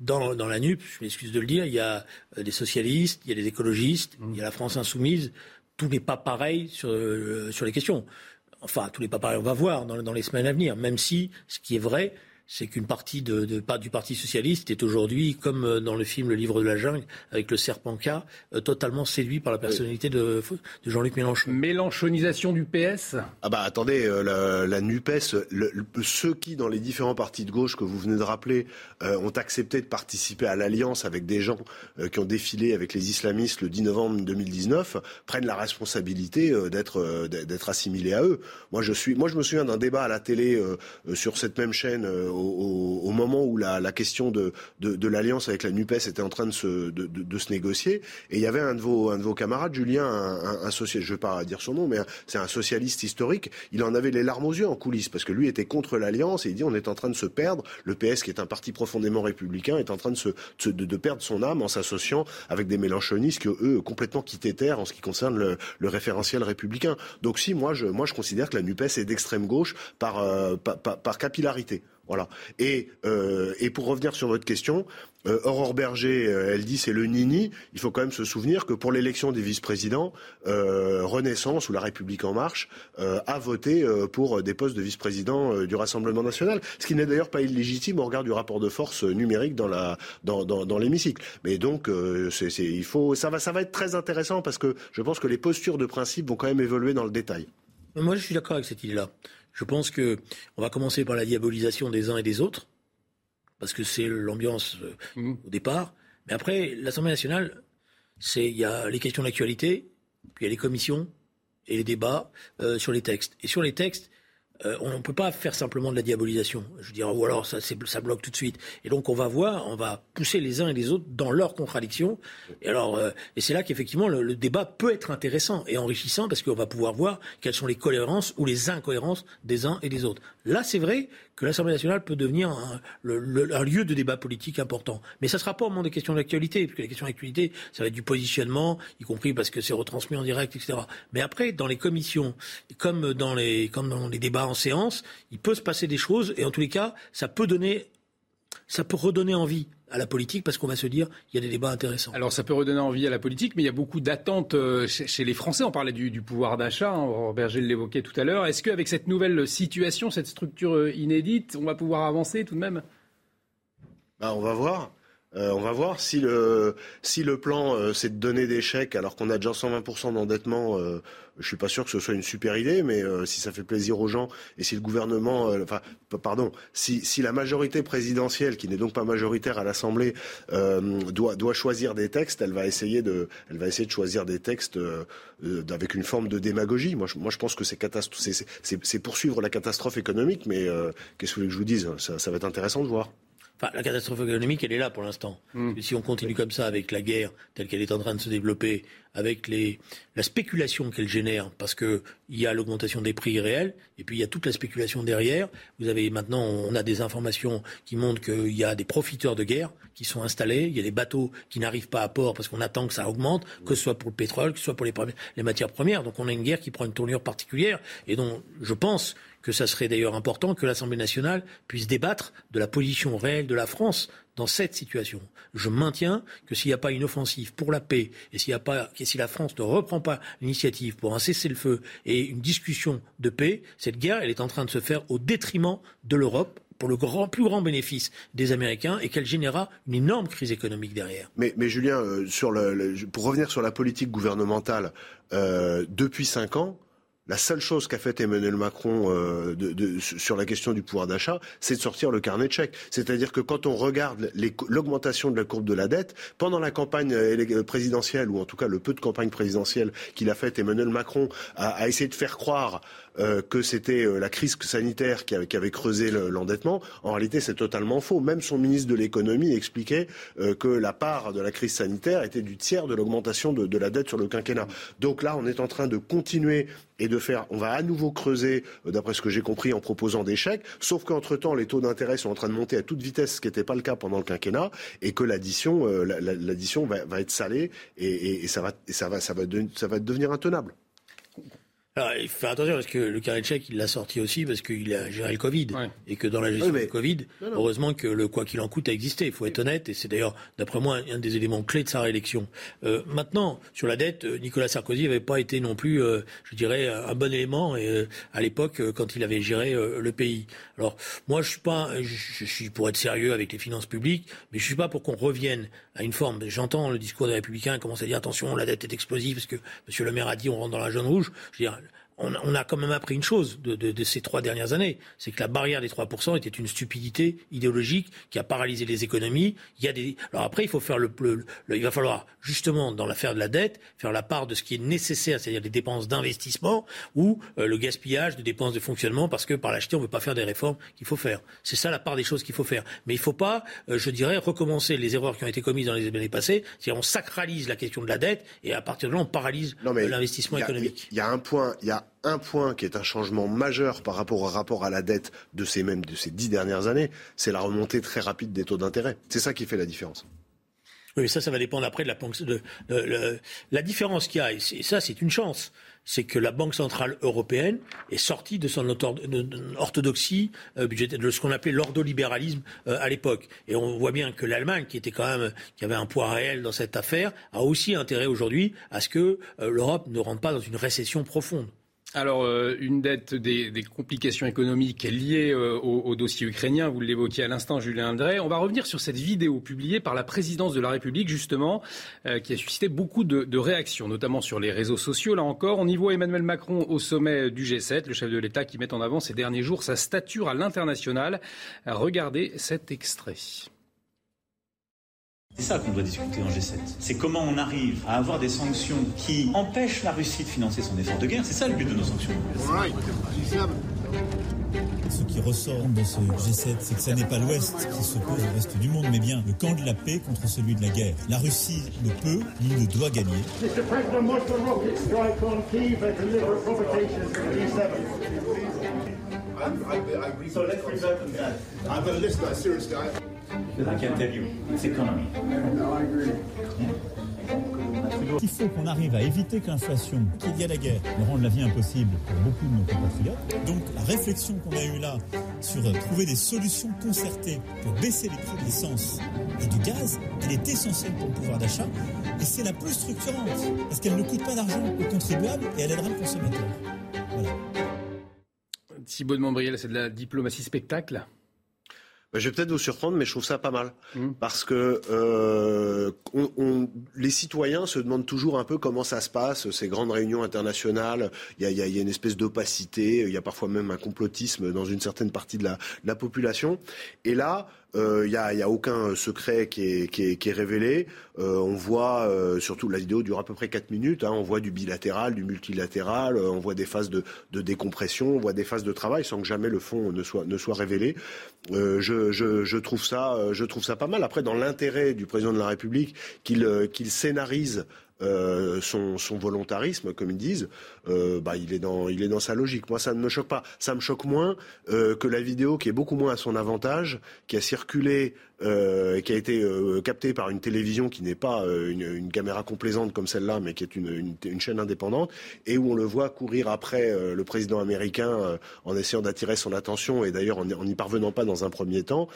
dans, dans la NUP, je m'excuse de le dire, il y a des socialistes, il y a des écologistes, il y a la France insoumise tout n'est pas pareil sur, euh, sur les questions. Enfin, tout n'est pas pareil, on va voir dans, les semaines à venir, même si ce qui est vrai, c'est qu'une partie de, de, du Parti socialiste est aujourd'hui, comme euh, dans le film Le Livre de la jungle, avec le serpent K, euh, totalement séduit par la personnalité de, de Jean-Luc Mélenchon. Mélenchonisation du PS Ah bah attendez, euh, la, la, NUPES, ceux qui, dans les différents partis de gauche que vous venez de rappeler, ont accepté de participer à l'alliance avec des gens qui ont défilé avec les islamistes le 10 novembre 2019, prennent la responsabilité d'être d'être assimilés à eux. Moi je, suis, moi, je me souviens d'un débat à la télé sur cette même chaîne au, moment où la, question de, l'alliance avec la NUPES était en train de se, négocier. Et il y avait un de vos, camarades, Julien, un, un, je ne vais pas dire son nom, mais c'est un socialiste historique. Il en avait les larmes aux yeux en coulisses parce que lui était contre l'alliance et il dit on est en train de se perdre. Le PS, qui est un parti profondément républicain, est en train de, perdre son âme en s'associant avec des mélanchonistes qui, eux, complètement quitté terre en ce qui concerne le, référentiel républicain. Donc si, moi je, considère que la NUPES est d'extrême gauche par, euh, capillarité. Voilà. Et, euh, et pour revenir sur votre question, euh, Aurore Berger, euh, elle dit c'est le nini. Il faut quand même se souvenir que pour l'élection des vice-présidents, euh, Renaissance ou La République en marche a voté pour des postes de vice-président du Rassemblement national, ce qui n'est d'ailleurs pas illégitime au regard du rapport de force numérique dans l'hémicycle. Mais donc il faut ça va être très intéressant parce que je pense que les postures de principe vont quand même évoluer dans le détail. Moi, je suis d'accord avec cette idée-là. Je pense que on va commencer par la diabolisation des uns et des autres, parce que c'est l'ambiance euh, mmh. au départ. Mais après, l'Assemblée nationale, c'est il y a les questions d'actualité, puis il y a les commissions et les débats euh, sur les textes. Et sur les textes, euh, on ne peut pas faire simplement de la diabolisation. Je dire, ou alors ça, bloque tout de suite. Et donc on va voir, on va pousser les uns et les autres dans leurs contradictions. Et euh, et c'est là qu'effectivement le, débat peut être intéressant et enrichissant parce qu'on va pouvoir voir quelles sont les cohérences ou les incohérences des uns et des autres. Là, c'est vrai que l'Assemblée nationale peut devenir un, lieu de débat politique important. Mais ça ne sera pas au moment des questions d'actualité, puisque les questions d'actualité, ça va être du positionnement, y compris parce que c'est retransmis en direct, etc. Mais après, dans les commissions, comme dans les, comme dans les débats en séance, il peut se passer des choses, et en tous les cas, ça peut donner, ça peut redonner envie à la politique parce qu'on va se dire il y a des débats intéressants. Alors ça peut redonner envie à la politique, mais il y a beaucoup d'attentes euh, chez, les Français. On parlait du, pouvoir d'achat, hein, Berger l'évoquait tout à l'heure. Est-ce qu'avec cette nouvelle situation, cette structure euh, inédite, on va pouvoir avancer tout de même? Bah, On va voir. Euh, on va voir si le, plan c'est de donner des chèques alors qu'on a déjà 120% d'endettement je suis pas sûr que ce soit une super idée, mais euh, si ça fait plaisir aux gens et si le gouvernement, euh, pardon, si, la majorité présidentielle, qui n'est donc pas majoritaire à l'Assemblée, euh, doit, choisir des textes, elle va essayer de, choisir des textes avec une forme de démagogie. Moi, je, pense que c'est poursuivre la catastrophe économique, mais qu'est-ce que vous voulez que je vous dise? Ça va être intéressant de voir. Enfin, la catastrophe économique, elle est là pour l'instant. Hmm. Si on continue comme ça avec la guerre telle qu'elle est en train de se développer, avec les, la spéculation qu'elle génère, parce qu'il y a l'augmentation des prix réels, et puis il y a toute la spéculation derrière. Vous avez maintenant, on a des informations qui montrent qu'il y a des profiteurs de guerre qui sont installés, il y a des bateaux qui n'arrivent pas à port parce qu'on attend que ça augmente, que ce soit pour le pétrole, que ce soit pour les, les matières premières. Donc on a une guerre qui prend une tournure particulière, et dont je pense que ça serait d'ailleurs important que l'Assemblée nationale puisse débattre de la position réelle de la France dans cette situation. Je maintiens que s'il n'y a pas une offensive pour la paix et si la France ne reprend pas l'initiative pour un cessez-le-feu et une discussion de paix, cette guerre, elle est en train de se faire au détriment de l'Europe pour le plus grand bénéfice des Américains et qu'elle générera une énorme crise économique derrière. Mais, Julien, euh, pour revenir sur la politique gouvernementale, euh, depuis cinq ans, la seule chose qu'a fait Emmanuel Macron euh, sur la question du pouvoir d'achat, c'est de sortir le carnet de chèques. C'est-à-dire que quand on regarde l'augmentation de la courbe de la dette, pendant la campagne euh, présidentielle, ou en tout cas le peu de campagne présidentielle qu'il a faite, Emmanuel Macron a, essayé de faire croire euh, que c'était euh, la crise sanitaire qui avait, creusé l'endettement. en réalité, c'est totalement faux. Même son ministre de l'économie expliquait euh, que la part de la crise sanitaire était du tiers de l'augmentation de, de, la dette sur le quinquennat. Donc là, on est en train de continuer et de faire, on va à nouveau creuser, d'après ce que j'ai compris, en proposant des chèques, sauf qu'entre-temps, les taux d'intérêt sont en train de monter à toute vitesse, ce qui n'était pas le cas pendant le quinquennat, et que l'addition, l'addition va, être salée, et, ça, va, ça, va, ça, va ça va devenir intenable. Alors, il faut faire attention parce que le carnet de chèque, il l'a sorti aussi parce qu'il a géré le Covid. Et que dans la gestion du Covid, heureusement que le quoi qu'il en coûte a existé. Il faut être honnête. Et c'est d'ailleurs, d'après moi, un des éléments clés de sa réélection. Euh, maintenant, sur la dette, euh, Nicolas Sarkozy n'avait pas été non plus, euh, je dirais, un bon élément et, euh, à l'époque quand il avait géré le pays. Alors, moi, je suis pas, je, suis pour être sérieux avec les finances publiques, mais je suis pas pour qu'on revienne à une forme. J'entends le discours des Républicains commencer à dire attention, la dette est explosive parce que Monsieur le Maire a dit on rentre dans la jaune rouge. Je veux dire, on, a quand même appris une chose de, ces trois dernières années, c'est que la barrière des 3% était une stupidité idéologique qui a paralysé les économies. Il y a des... Alors après, il faut faire le, il va falloir justement dans l'affaire de la dette faire la part de ce qui est nécessaire, c'est-à-dire les dépenses d'investissement ou euh, le gaspillage de dépenses de fonctionnement, parce que par l'acheter, on ne veut pas faire des réformes qu'il faut faire. C'est ça la part des choses qu'il faut faire. Mais il ne faut pas, euh, je dirais, recommencer les erreurs qui ont été commises dans les années passées. C'est-à-dire on sacralise la question de la dette et à partir de là, on paralyse l'investissement économique. Il y a un point, il y a un point qui est un changement majeur par rapport au rapport à la dette de ces mêmes de ces dix dernières années, c'est la remontée très rapide des taux d'intérêt. C'est ça qui fait la différence. Oui, ça, ça va dépendre après de la, de, la différence qu'il y a. Et ça, c'est une chance c'est que la Banque centrale européenne est sortie de son orthodoxie euh, budgétaire, de ce qu'on appelait l'ordolibéralisme euh, à l'époque. Et on voit bien que l'Allemagne, qui était quand même, qui avait un poids réel dans cette affaire, a aussi intérêt aujourd'hui à ce que euh, l'Europe ne rentre pas dans une récession profonde. Alors, euh, une dette des, complications économiques liées euh, au, dossier ukrainien, vous l'évoquiez à l'instant, Julien André. On va revenir sur cette vidéo publiée par la présidence de la République, justement, euh, qui a suscité beaucoup de, de, réactions, notamment sur les réseaux sociaux. Là encore, on y voit Emmanuel Macron au sommet du G7, le chef de l'État qui met en avant ces derniers jours sa stature à l'international. Regardez cet extrait. C'est ça qu'on doit discuter en G7. C'est comment on arrive à avoir des sanctions qui empêchent la Russie de financer son effort de guerre. C'est ça le but de nos sanctions. Ce qui ressort de ce G7, c'est que ce n'est pas l'Ouest qui s'oppose au reste du monde, mais bien le camp de la paix contre celui de la guerre. La Russie ne peut ni ne doit gagner. Il faut qu'on arrive à éviter que l'inflation, qu'il y a la guerre, ne rende la vie impossible pour beaucoup de nos compatriotes. Donc la réflexion qu'on a eue là sur trouver des solutions concertées pour baisser les prix de l'essence et du gaz, elle est essentielle pour le pouvoir d'achat et c'est la plus structurante parce qu'elle ne coûte pas d'argent aux contribuables et elle aidera le consommateur. Voilà. Thibaut de Montbriel, c'est de la diplomatie spectacle bah, je vais peut-être vous surprendre, mais je trouve ça pas mal. Mmh. Parce que euh, on, les citoyens se demandent toujours un peu comment ça se passe, ces grandes réunions internationales. Il y a, y a, une espèce d'opacité, il y a parfois même un complotisme dans une certaine partie de la, de la population. Et là, il euh, n'y a, aucun secret qui est, révélé. Euh, on voit, euh, surtout la vidéo dure à peu près 4 minutes, hein, on voit du bilatéral, du multilatéral, on voit des phases de, décompression, on voit des phases de travail sans que jamais le fond ne soit, révélé. Je, trouve ça, pas mal. Après, dans l'intérêt du président de la République, qu'il scénarise son, volontarisme, comme ils disent, euh, bah, il, est dans, sa logique. Moi, ça ne me choque pas. Ça me choque moins euh, que la vidéo qui est beaucoup moins à son avantage, qui a circulé euh, qui a été euh, capté par une télévision qui n'est pas euh, une, caméra complaisante comme celle-là, mais qui est une, chaîne indépendante, et où on le voit courir après le président américain en essayant d'attirer son attention, et d'ailleurs en n'y parvenant pas dans un premier temps,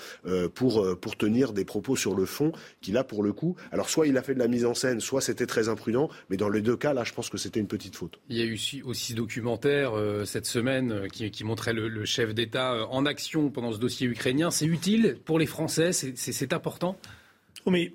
pour, tenir des propos sur le fond, qui là, pour le coup, alors soit il a fait de la mise en scène, soit c'était très imprudent, mais dans les deux cas, là, je pense que c'était une petite faute. A aussi, documentaire cette semaine qui, qui montrait le, chef d'État en action pendant ce dossier ukrainien. C'est utile pour les Français? C'est important? Oh, mais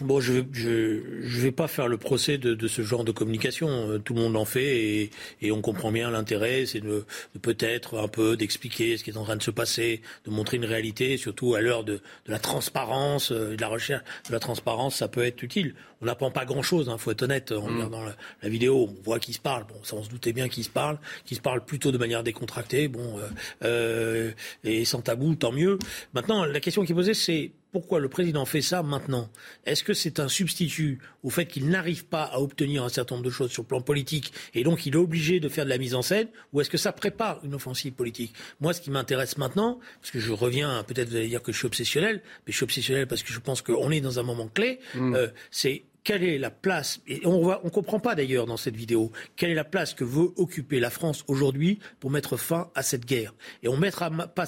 Bon, je ne je, vais pas faire le procès de, ce genre de communication. Euh, tout le monde en fait et, on comprend bien l'intérêt. C'est de, peut-être un peu d'expliquer ce qui est en train de se passer, de montrer une réalité, surtout à l'heure de, la transparence, euh, de la recherche de la transparence, ça peut être utile. On n'apprend pas grand-chose, il hein, faut être honnête. En mm. regardant la, vidéo, on voit qui se parle. Bon, ça on se doutait bien qui se parle, qui se parle plutôt de manière décontractée, bon, euh, et sans tabou, tant mieux. Maintenant, la question qui est posée, c'est pourquoi le président fait ça maintenant? Est-ce que c'est un substitut au fait qu'il n'arrive pas à obtenir un certain nombre de choses sur le plan politique et donc il est obligé de faire de la mise en scène Ou est-ce que ça prépare une offensive politique? Moi, ce qui m'intéresse maintenant, parce que je reviens, peut-être vous allez dire que je suis obsessionnel, mais je suis obsessionnel parce que je pense qu'on est dans un moment clé, mmh. euh, c'est quelle est la place, et on ne on comprend pas d'ailleurs dans cette vidéo, quelle est la place que veut occuper la France aujourd'hui pour mettre fin à cette guerre. Et on mettra pas,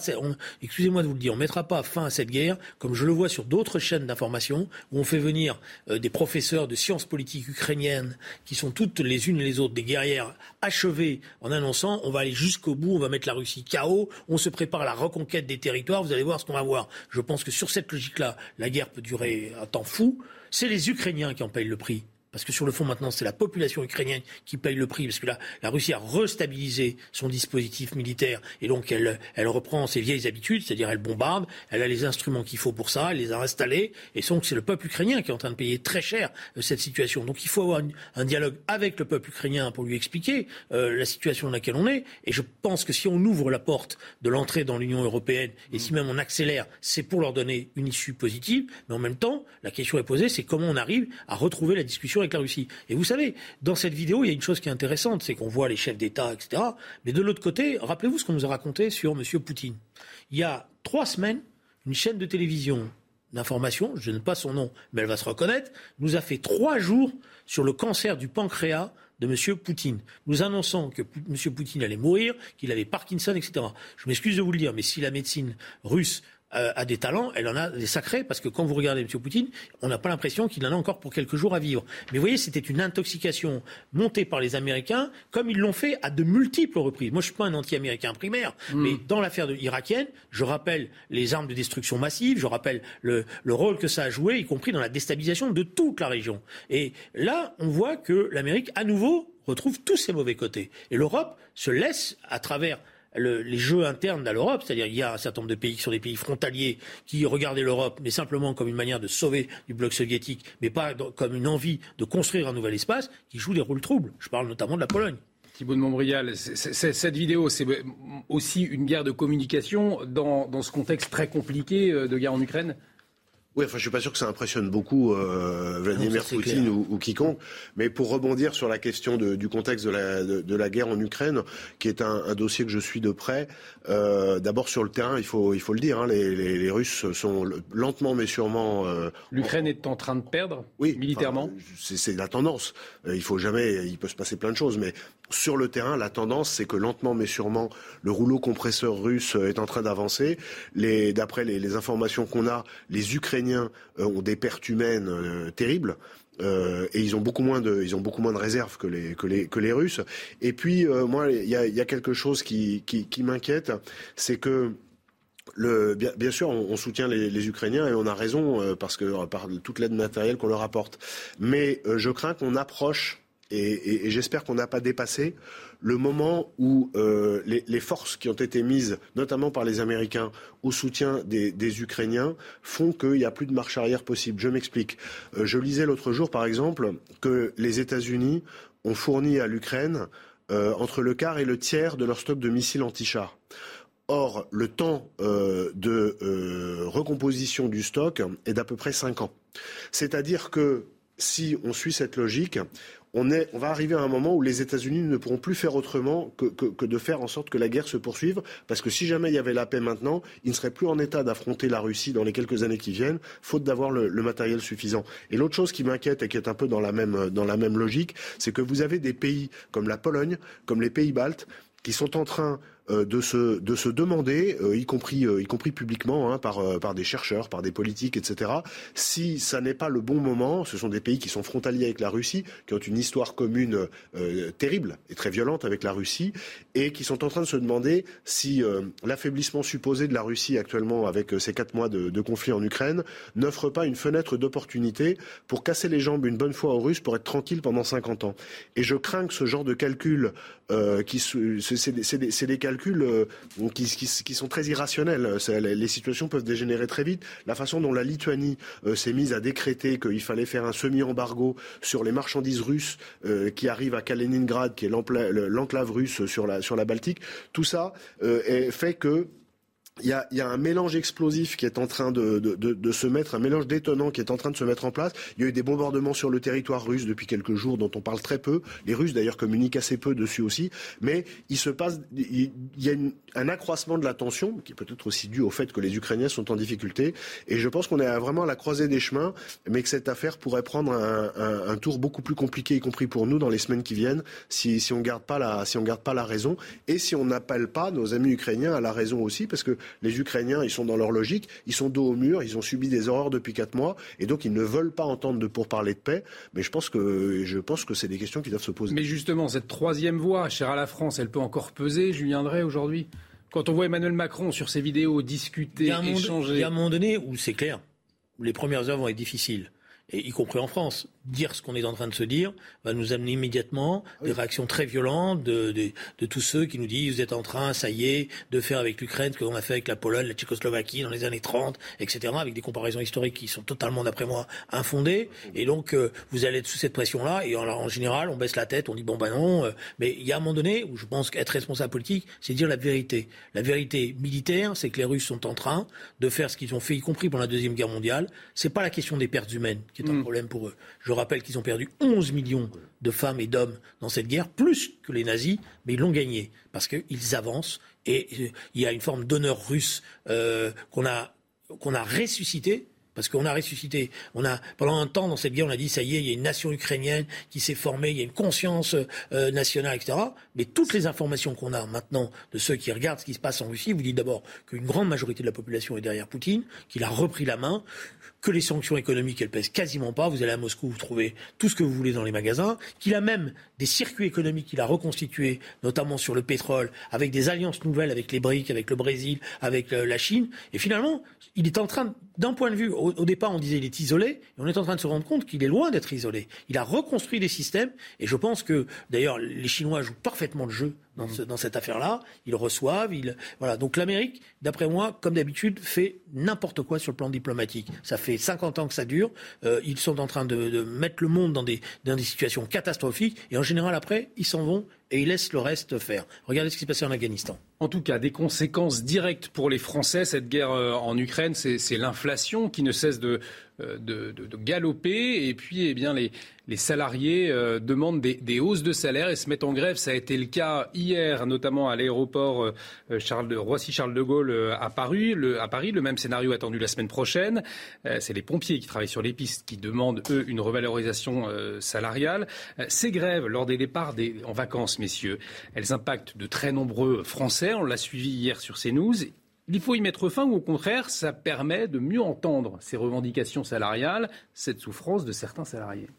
excusez-moi de vous le dire, on mettra pas fin à cette guerre, comme je le vois sur d'autres chaînes d'information, où on fait venir euh, des professeurs de sciences politiques ukrainiennes, qui sont toutes les unes les autres des guerrières achevées, en annonçant on va aller jusqu'au bout, on va mettre la Russie KO, on se prépare à la reconquête des territoires, vous allez voir ce qu'on va voir. Je pense que sur cette logique-là, la guerre peut durer un temps fou. C'est les Ukrainiens qui en payent le prix parce que sur le fond maintenant c'est la population ukrainienne qui paye le prix, parce que la, la Russie a restabilisé son dispositif militaire et donc elle, reprend ses vieilles habitudes, c'est-à-dire elle bombarde, elle a les instruments qu'il faut pour ça, elle les a installés, et donc c'est le peuple ukrainien qui est en train de payer très cher euh, cette situation. Donc il faut avoir un dialogue avec le peuple ukrainien pour lui expliquer euh, la situation dans laquelle on est, et je pense que si on ouvre la porte de l'entrée dans l'Union européenne, et si même on accélère, c'est pour leur donner une issue positive, mais en même temps, la question est posée, c'est comment on arrive à retrouver la discussion la Russie. Et vous savez, dans cette vidéo, il y a une chose qui est intéressante, c'est qu'on voit les chefs d'État, etc. Mais de l'autre côté, rappelez-vous ce qu'on nous a raconté sur M. Poutine. Il y a trois semaines, une chaîne de télévision d'information, je ne pas son nom, mais elle va se reconnaître, nous a fait trois jours sur le cancer du pancréas de M. Poutine, nous annonçant que M. Poutine allait mourir, qu'il avait Parkinson, etc. Je m'excuse de vous le dire, mais si la médecine russe a des talents, elle en a des sacrés, parce que quand vous regardez M. Poutine, on n'a pas l'impression qu'il en a encore pour quelques jours à vivre. Mais vous voyez, c'était une intoxication montée par les Américains, comme ils l'ont fait à de multiples reprises. Moi, je ne suis pas un anti-américain primaire, mm. mais dans l'affaire irakienne, je rappelle les armes de destruction massive, je rappelle le, le rôle que ça a joué, y compris dans la déstabilisation de toute la région. Et là, on voit que l'Amérique, à nouveau, retrouve tous ses mauvais côtés. Et l'Europe se laisse, à travers les jeux internes à l'Europe, c'est-à-dire il y a un certain nombre de pays qui sont des pays frontaliers qui regardaient l'Europe, mais simplement comme une manière de sauver du bloc soviétique, mais pas comme une envie de construire un nouvel espace, qui jouent des rôles troubles. Je parle notamment de la Pologne. Thibault de Montbrial, cette vidéo, c'est aussi une guerre de communication dans ce contexte très compliqué euh, de guerre en Ukraine? Oui, enfin, je suis pas sûr que ça impressionne beaucoup euh, Vladimir Poutine ou, quiconque. Mais pour rebondir sur la question de, du contexte de la, de, de, la, guerre en Ukraine, qui est un, un dossier que je suis de près, euh, d'abord sur le terrain, il faut, il faut le dire, hein, les, les, les, Russes sont lentement mais sûrement. Euh, L'Ukraine est en train de perdre oui, militairement? c'est la tendance. Euh, il faut jamais, il peut se passer plein de choses, mais sur le terrain, la tendance, c'est que lentement mais sûrement, le rouleau compresseur russe est en train d'avancer. D'après les, informations qu'on a, les Ukrainiens euh, ont des pertes humaines euh, terribles. Euh, et ils ont beaucoup moins de, réserves que les Russes. Et puis euh, moi, il y a, quelque chose qui qui, qui m'inquiète, c'est que bien, sûr, on, soutient les, les, Ukrainiens et on a raison parce que par toute l'aide matérielle qu'on leur apporte. Mais je crains qu'on approche et, j'espère qu'on n'a pas dépassé le moment où euh, les, forces qui ont été mises, notamment par les Américains, au soutien des, Ukrainiens, font qu'il n'y a plus de marche arrière possible. Je m'explique. Euh, je lisais l'autre jour, par exemple, que les États-Unis ont fourni à l'Ukraine euh, entre le quart et le tiers de leur stock de missiles anti-chars. Or, le temps de recomposition du stock est d'à peu près 5 ans. C'est-à-dire que si on suit cette logique, on, va arriver à un moment où les États-Unis ne pourront plus faire autrement que, de faire en sorte que la guerre se poursuive, parce que si jamais il y avait la paix maintenant, ils ne seraient plus en état d'affronter la Russie dans les quelques années qui viennent, faute d'avoir le, le, matériel suffisant. Et l'autre chose qui m'inquiète et qui est un peu dans la même, dans la même logique, c'est que vous avez des pays comme la Pologne, comme les pays baltes, qui sont en train de, se, de se demander, euh, y, compris, euh, y compris publiquement, hein, par, par des chercheurs, par des politiques, etc., si ça n'est pas le bon moment, ce sont des pays qui sont frontaliers avec la Russie, qui ont une histoire commune terrible et très violente avec la Russie, et qui sont en train de se demander si l'affaiblissement supposé de la Russie actuellement avec ces quatre mois de, de conflit en Ukraine n'offre pas une fenêtre d'opportunité pour casser les jambes une bonne fois aux Russes pour être tranquille pendant 50 ans. Et je crains que ce genre de calcul, qui c'est des, des calculs calculs euh, qui, sont très irrationnels. Les situations peuvent dégénérer très vite. La façon dont la Lituanie euh, s'est mise à décréter qu'il fallait faire un semi-embargo sur les marchandises russes euh, qui arrivent à Kaliningrad, qui est l'enclave russe sur la, sur la Baltique, tout ça fait que il y, a, un mélange explosif qui est en train de, se mettre, un mélange détonnant qui est en train de se mettre en place. Il y a eu des bombardements sur le territoire russe depuis quelques jours dont on parle très peu. Les Russes d'ailleurs communiquent assez peu dessus aussi. Mais il se passe, il y a un accroissement de la tension qui est peut-être aussi dû au fait que les Ukrainiens sont en difficulté. Et je pense qu'on est vraiment à la croisée des chemins, mais que cette affaire pourrait prendre un, tour beaucoup plus compliqué, y compris pour nous dans les semaines qui viennent, si, si on garde si garde pas la raison et si on n'appelle pas nos amis ukrainiens à la raison aussi, parce que les Ukrainiens, ils sont dans leur logique, ils sont dos au mur, ils ont subi des horreurs depuis quatre mois, et donc ils ne veulent pas entendre de pourparler de paix. Mais je pense que je pense que c'est des questions qui doivent se poser. Mais justement, cette troisième voie, chère à la France, elle peut encore peser, Julien Drey, aujourd'hui? Quand on voit Emmanuel Macron sur ses vidéos discuter, échanger... Il y a un moment donné où c'est clair, où les premières heures vont être difficiles et y compris en France, dire ce qu'on est en train de se dire va nous amener immédiatement des réactions très violentes de, de, de, tous ceux qui nous disent vous êtes en train, ça y est, de faire avec l'Ukraine ce qu'on a fait avec la Pologne, la Tchécoslovaquie dans les années 30, etc., avec des comparaisons historiques qui sont totalement, d'après moi, infondées. Et donc, euh, vous allez être sous cette pression-là, et en, en, général, on baisse la tête, on dit bon ben non. Euh, mais il y a un moment donné où je pense qu'être responsable politique, c'est dire la vérité. La vérité militaire, c'est que les Russes sont en train de faire ce qu'ils ont fait, y compris pendant la Deuxième Guerre mondiale. C'est pas la question des pertes humaines qui est un mm. problème pour eux. Je rappelle qu'ils ont perdu 11 millions de femmes et d'hommes dans cette guerre, plus que les nazis, mais ils l'ont gagné parce qu'ils avancent et euh, il y a une forme d'honneur russe euh, qu'on a, qu'on a ressuscité Parce qu'on a ressuscité. On a, pendant un temps, dans cette guerre, on a dit, ça y est, il y a une nation ukrainienne qui s'est formée, il y a une conscience euh, nationale, etc. Mais toutes les informations qu'on a maintenant de ceux qui regardent ce qui se passe en Russie vous disent d'abord qu'une grande majorité de la population est derrière Poutine, qu'il a repris la main, que les sanctions économiques, elles pèsent quasiment pas. Vous allez à Moscou, vous trouvez tout ce que vous voulez dans les magasins. Qu'il a même des circuits économiques qu'il a reconstitués, notamment sur le pétrole, avec des alliances nouvelles avec les BRICS, avec le Brésil, avec euh, la Chine. Et finalement, il est en train, d'un point de vue, au, départ on disait il est isolé, et on est en train de se rendre compte qu'il est loin d'être isolé. Il a reconstruit des systèmes, et je pense que, d'ailleurs, les Chinois jouent parfaitement le jeu dans, dans cette affaire-là. Ils reçoivent, ils, voilà. Donc l'Amérique, d'après moi, comme d'habitude, fait n'importe quoi sur le plan diplomatique. Ça fait 50 ans que ça dure. Euh, ils sont en train de, de, mettre le monde dans des, dans des situations catastrophiques, et en général après, ils s'en vont et ils laissent le reste faire. Regardez ce qui s'est passé en Afghanistan. En tout cas, des conséquences directes pour les Français. Cette guerre euh, en Ukraine, c'est l'inflation qui ne cesse de, euh, de, galoper. Et puis, eh bien, les, les salariés euh, demandent des, des, hausses de salaire et se mettent en grève. Ça a été le cas hier, notamment à l'aéroport euh, Charles de, Roissy-Charles de Gaulle à, Paris, le, même scénario attendu la semaine prochaine. C'est les pompiers qui travaillent sur les pistes qui demandent, eux, une revalorisation salariale. ces grèves, lors des départs des, en vacances, messieurs, elles impactent de très nombreux Français. On l'a suivi hier sur CNews. Il faut y mettre fin ou au contraire, ça permet de mieux entendre ces revendications salariales, cette souffrance de certains salariés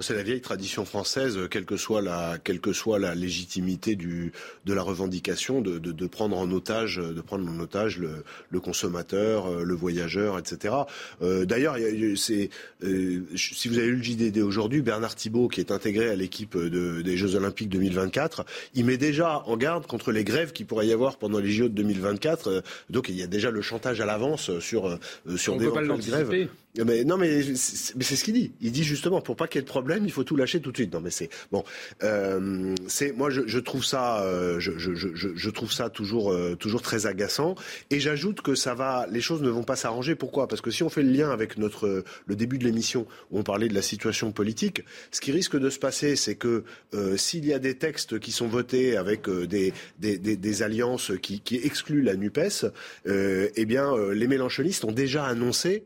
c'est la vieille tradition française, quelle que soit la, quelle que soit la légitimité du, de la revendication, de, de, de prendre en otage, de prendre en otage le, le consommateur, euh, le voyageur, etc. Euh, D'ailleurs, euh, si vous avez lu le JDD aujourd'hui, Bernard Thibault, qui est intégré à l'équipe de, des Jeux Olympiques 2024, il met déjà en garde contre les grèves qui pourrait y avoir pendant les JO de 2024. Euh, donc, il y a déjà le chantage à l'avance sur sur des grèves. Mais non, mais c'est ce qu'il dit. Il dit justement pour pas qu'il y ait de problème, il faut tout lâcher tout de suite. Non, mais c'est bon. Euh, c'est moi, je, je, trouve ça, euh, je, je, je, trouve ça toujours, euh, toujours très agaçant. Et j'ajoute que ça va, les choses ne vont pas s'arranger. Pourquoi? Parce que si on fait le lien avec notre le début de l'émission où on parlait de la situation politique, ce qui risque de se passer, c'est que euh, s'il y a des textes qui sont votés avec des, des, des, des, alliances qui, qui excluent la Nupes, eh bien, les Mélenchonistes ont déjà annoncé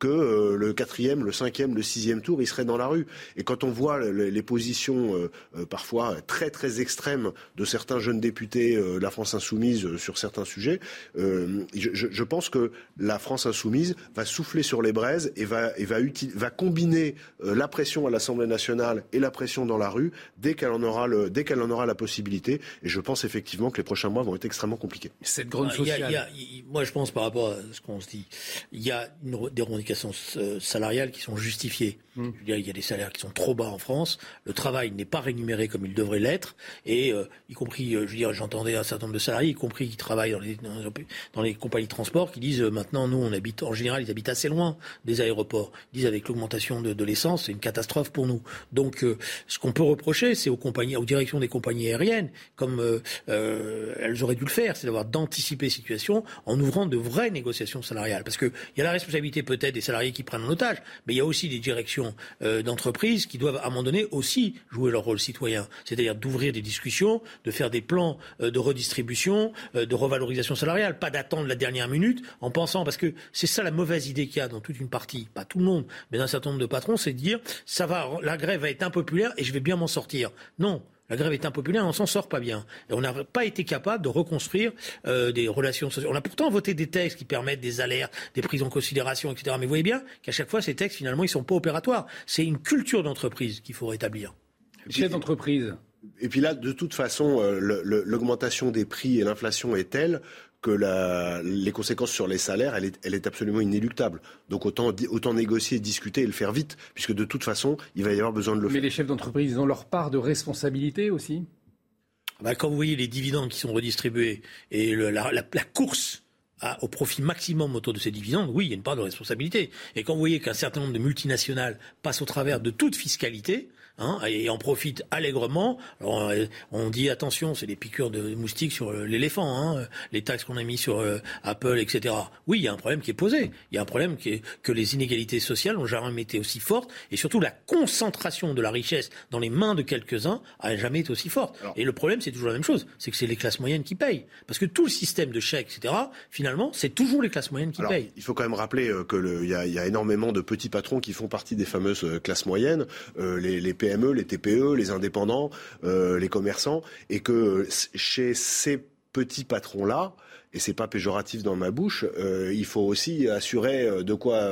que euh, le quatrième, le cinquième, le sixième tour, il serait dans la rue. Et quand on voit les, positions euh, euh, parfois très très extrêmes de certains jeunes députés de la France insoumise sur certains sujets, je, je, pense que la France insoumise va souffler sur les braises et va, et va, va combiner la pression à l'Assemblée nationale et la pression dans la rue dès qu'elle en aura le, dès qu'elle en aura la possibilité. Et je pense effectivement que les prochains mois vont être extrêmement compliqués. Cette grande sociale. moi, je pense par rapport à ce qu'on se dit, il y a une, des revendications euh, salariales qui sont justifiées. Mmh. il y a des salaires qui sont trop bas en France. Le travail n'est pas rémunéré comme il devrait l'être. Et euh, y compris, euh, je veux dire, j'entendais un certain nombre de salariés, y compris qui travaillent dans les, compagnies de transport, qui disent maintenant, nous, on habite, en général, ils habitent assez loin des aéroports. Ils disent avec l'augmentation de, de l'essence, c'est une catastrophe pour nous. Donc, ce qu'on peut reprocher, c'est aux compagnies, aux directions des compagnies aériennes, comme elles auraient dû le faire, c'est d'avoir d'anticiper situation en ouvrant de vraies négociations salariales. Parce qu'il y a la responsabilité peut-être des salariés qui prennent en otage, mais il y a aussi des directions euh, d'entreprises qui doivent à un moment donné aussi jouer leur rôle citoyen, c'est-à-dire d'ouvrir des discussions, de faire des plans euh, de redistribution, euh, de revalorisation salariale, pas d'attendre la dernière minute en pensant, parce que c'est ça la mauvaise idée qu'il y a dans toute une partie, pas tout le monde, mais dans un certain nombre de patrons, c'est de dire ça va, la grève va être impopulaire et je vais bien m'en sortir. Non, la grève est impopulaire, on s'en sort pas bien. Et on n'a pas été capable de reconstruire euh, des relations sociales. On a pourtant voté des textes qui permettent des alertes, des prises en considération, etc. Mais vous voyez bien qu'à chaque fois, ces textes, finalement, ils sont pas opératoires. C'est une culture d'entreprise qu'il faut rétablir. Chef d'entreprise. Et puis là, de toute façon, euh, l'augmentation des prix et l'inflation est telle que la, les conséquences sur les salaires, elle est, elle est absolument inéluctable. Donc autant, autant négocier, discuter et le faire vite, puisque de toute façon, il va y avoir besoin de le faire. Mais les chefs d'entreprise, ont leur part de responsabilité aussi? Bah, Quand vous voyez les dividendes qui sont redistribués et le, la, la, la, course au profit maximum autour de ces dividendes, oui, il y a une part de responsabilité. Et quand vous voyez qu'un certain nombre de multinationales passent au travers de toute fiscalité, hein, et en profitent allègrement. Alors, on dit attention, c'est des piqûres de moustiques sur l'éléphant, hein, les taxes qu'on a mis sur Apple, etc. Oui, il y a un problème qui est posé. Il y a un problème qui est que les inégalités sociales ont jamais été aussi fortes, et surtout la concentration de la richesse dans les mains de quelques-uns a jamais été aussi forte. et le problème, c'est toujours la même chose, c'est que c'est les classes moyennes qui payent, parce que tout le système de chèques, etc. Finalement, c'est toujours les classes moyennes qui payent. Il faut quand même rappeler euh, qu'il y, y, a énormément de petits patrons qui font partie des fameuses euh, classes moyennes, euh, les, les, PME, les TPE, les indépendants, euh, les commerçants, et que chez ces petits patrons-là, et c'est pas péjoratif dans ma bouche, euh, il faut aussi assurer euh, de quoi,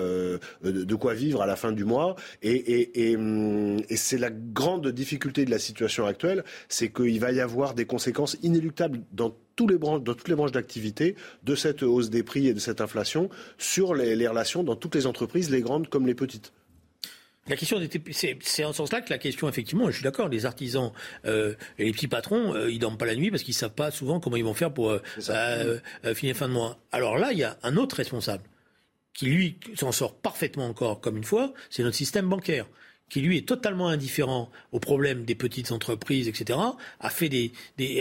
de quoi vivre à la fin du mois. Hum, et c'est la grande difficulté de la situation actuelle, c'est qu'il va y avoir des conséquences inéluctables dans tous les branches, dans toutes les branches d'activité de cette hausse des prix et de cette inflation sur les relations dans toutes les entreprises, les grandes comme les petites. La question c'est en ce sens-là que la question, effectivement, je suis d'accord, les artisans euh, et les petits patrons, euh, ils dorment pas la nuit parce qu'ils savent pas souvent comment ils vont faire pour euh, euh, finir fin de mois. Alors là, il y a un autre responsable qui lui s'en sort parfaitement encore comme une fois, c'est notre système bancaire qui lui est totalement indifférent aux problèmes des petites entreprises, etc., a fait des,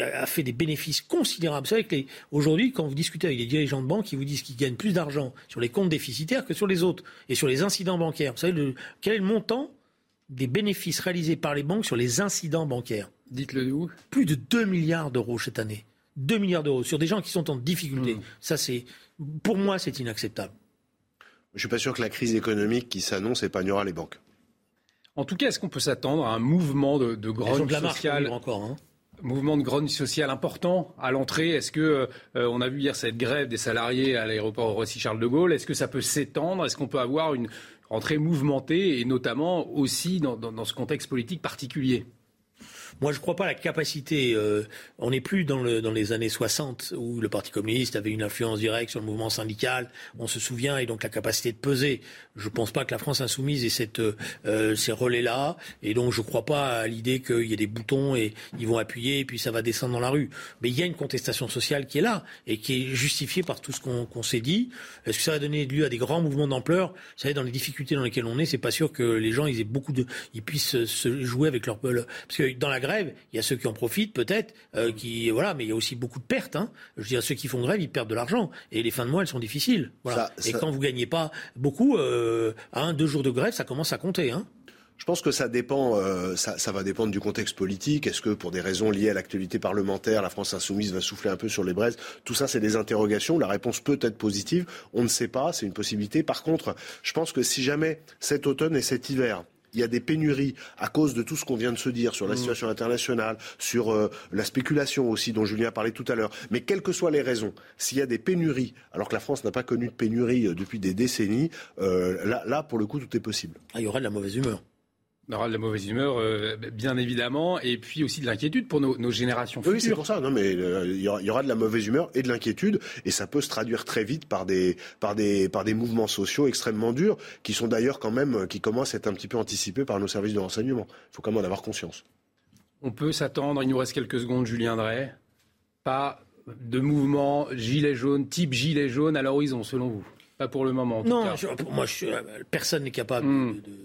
a fait des bénéfices considérables. Vous savez que aujourd'hui, quand vous discutez avec des dirigeants de banque, ils vous disent qu'ils gagnent plus d'argent sur les comptes déficitaires que sur les autres et sur les incidents bancaires. Vous savez le, quel est le montant des bénéfices réalisés par les banques sur les incidents bancaires? Dites-le nous. Plus de 2 milliards d'euros cette année. 2 milliards d'euros sur des gens qui sont en difficulté. Mmh. Ça, c'est, pour moi, c'est inacceptable. Je suis pas sûr que la crise économique qui s'annonce épargnera les banques. En tout cas, est-ce qu'on peut s'attendre à un mouvement de, de grogne sociale encore, hein. Mouvement de grogne sociale important à l'entrée. Est-ce que euh, on a vu hier cette grève des salariés à l'aéroport Roissy Charles de Gaulle Est-ce que ça peut s'étendre? Est-ce qu'on peut avoir une rentrée mouvementée et notamment aussi dans, dans, dans ce contexte politique particulier? Moi, je ne crois pas à la capacité. Euh, on n'est plus dans, le, dans, les années 60 où le Parti communiste avait une influence directe sur le mouvement syndical. On se souvient et donc la capacité de peser. Je ne pense pas que la France insoumise ait cette, euh, ces relais-là. Et donc, je ne crois pas à l'idée qu'il y ait des boutons et ils vont appuyer et puis ça va descendre dans la rue. Mais il y a une contestation sociale qui est là et qui est justifiée par tout ce qu'on qu s'est dit. Est-ce que ça va donner lieu à des grands mouvements d'ampleur? Vous savez, dans les difficultés dans lesquelles on est, c'est pas sûr que les gens ils aient beaucoup de, ils puissent se jouer avec leur parce que dans la grève, il y a ceux qui en profitent peut-être, euh, qui voilà, mais il y a aussi beaucoup de pertes. Hein. Je veux dire, ceux qui font grève, ils perdent de l'argent et les fins de mois, elles sont difficiles. Voilà. Ça, et ça... quand vous gagnez pas beaucoup, euh, un, deux jours de grève, ça commence à compter. Hein. Je pense que ça dépend, euh, ça, ça, va dépendre du contexte politique. Est-ce que pour des raisons liées à l'actualité parlementaire, la France insoumise va souffler un peu sur les braises? Tout ça, c'est des interrogations. La réponse peut être positive. On ne sait pas, c'est une possibilité. Par contre, je pense que si jamais cet automne et cet hiver, il y a des pénuries à cause de tout ce qu'on vient de se dire sur la mmh. situation internationale, sur euh, la spéculation aussi dont Julien a parlé tout à l'heure. Mais quelles que soient les raisons, s'il y a des pénuries, alors que la France n'a pas connu de pénurie euh, depuis des décennies, euh, là, là, pour le coup, tout est possible. Ah, il y aurait de la mauvaise humeur. Aura de la mauvaise humeur, euh, bien évidemment, et puis aussi de l'inquiétude pour nos, nos, générations futures. Oui, c'est pour ça. Non, mais euh, il y, aura, y, aura, de la mauvaise humeur et de l'inquiétude, et ça peut se traduire très vite par des, par des, par des mouvements sociaux extrêmement durs, qui sont d'ailleurs quand même, qui commencent à être un petit peu anticipés par nos services de renseignement. Il faut quand même en avoir conscience. On peut s'attendre, il nous reste quelques secondes, Julien Drey, pas de mouvement gilet jaune, type gilet jaune à l'horizon, selon vous? Pas pour le moment. En non, tout cas. Je, moi, je, personne n'est capable mmh. de, de,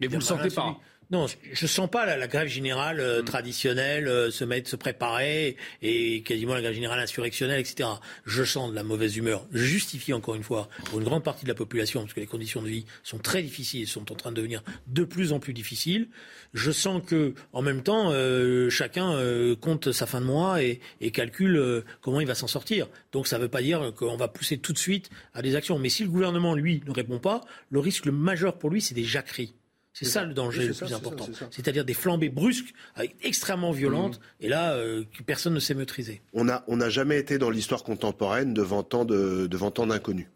Mais vous ne le sentez pas non, je ne sens pas la, la grève générale euh, mmh. traditionnelle euh, se mettre, se préparer et quasiment la grève générale insurrectionnelle, etc. Je sens de la mauvaise humeur. Je justifie encore une fois pour une grande partie de la population, parce que les conditions de vie sont très difficiles sont en train de devenir de plus en plus difficiles. Je sens que, en même temps, euh, chacun euh, compte sa fin de mois et, et calcule euh, comment il va s'en sortir. Donc ça ne veut pas dire qu'on va pousser tout de suite à des actions. Mais si le gouvernement, lui, ne répond pas, le risque le majeur pour lui, c'est des jacqueries. C'est ça le danger oui, le plus ça, important. C'est-à-dire des flambées brusques, extrêmement violentes, mmh. et là, euh, personne ne sait maîtriser. On n'a on a jamais été dans l'histoire contemporaine devant tant d'inconnus.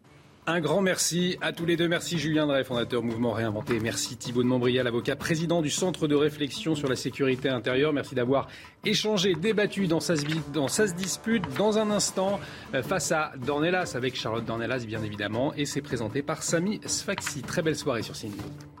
Un grand merci à tous les deux. Merci Julien Drey, fondateur Mouvement Réinventé. Merci Thibault de Montbrial, avocat, président du Centre de réflexion sur la sécurité intérieure. Merci d'avoir échangé, débattu dans sa, dans sa dispute. Dans un instant, euh, face à Dornelas, avec Charlotte Dornelas, bien évidemment. Et c'est présenté par Samy Sfaxi. Très belle soirée sur CNews.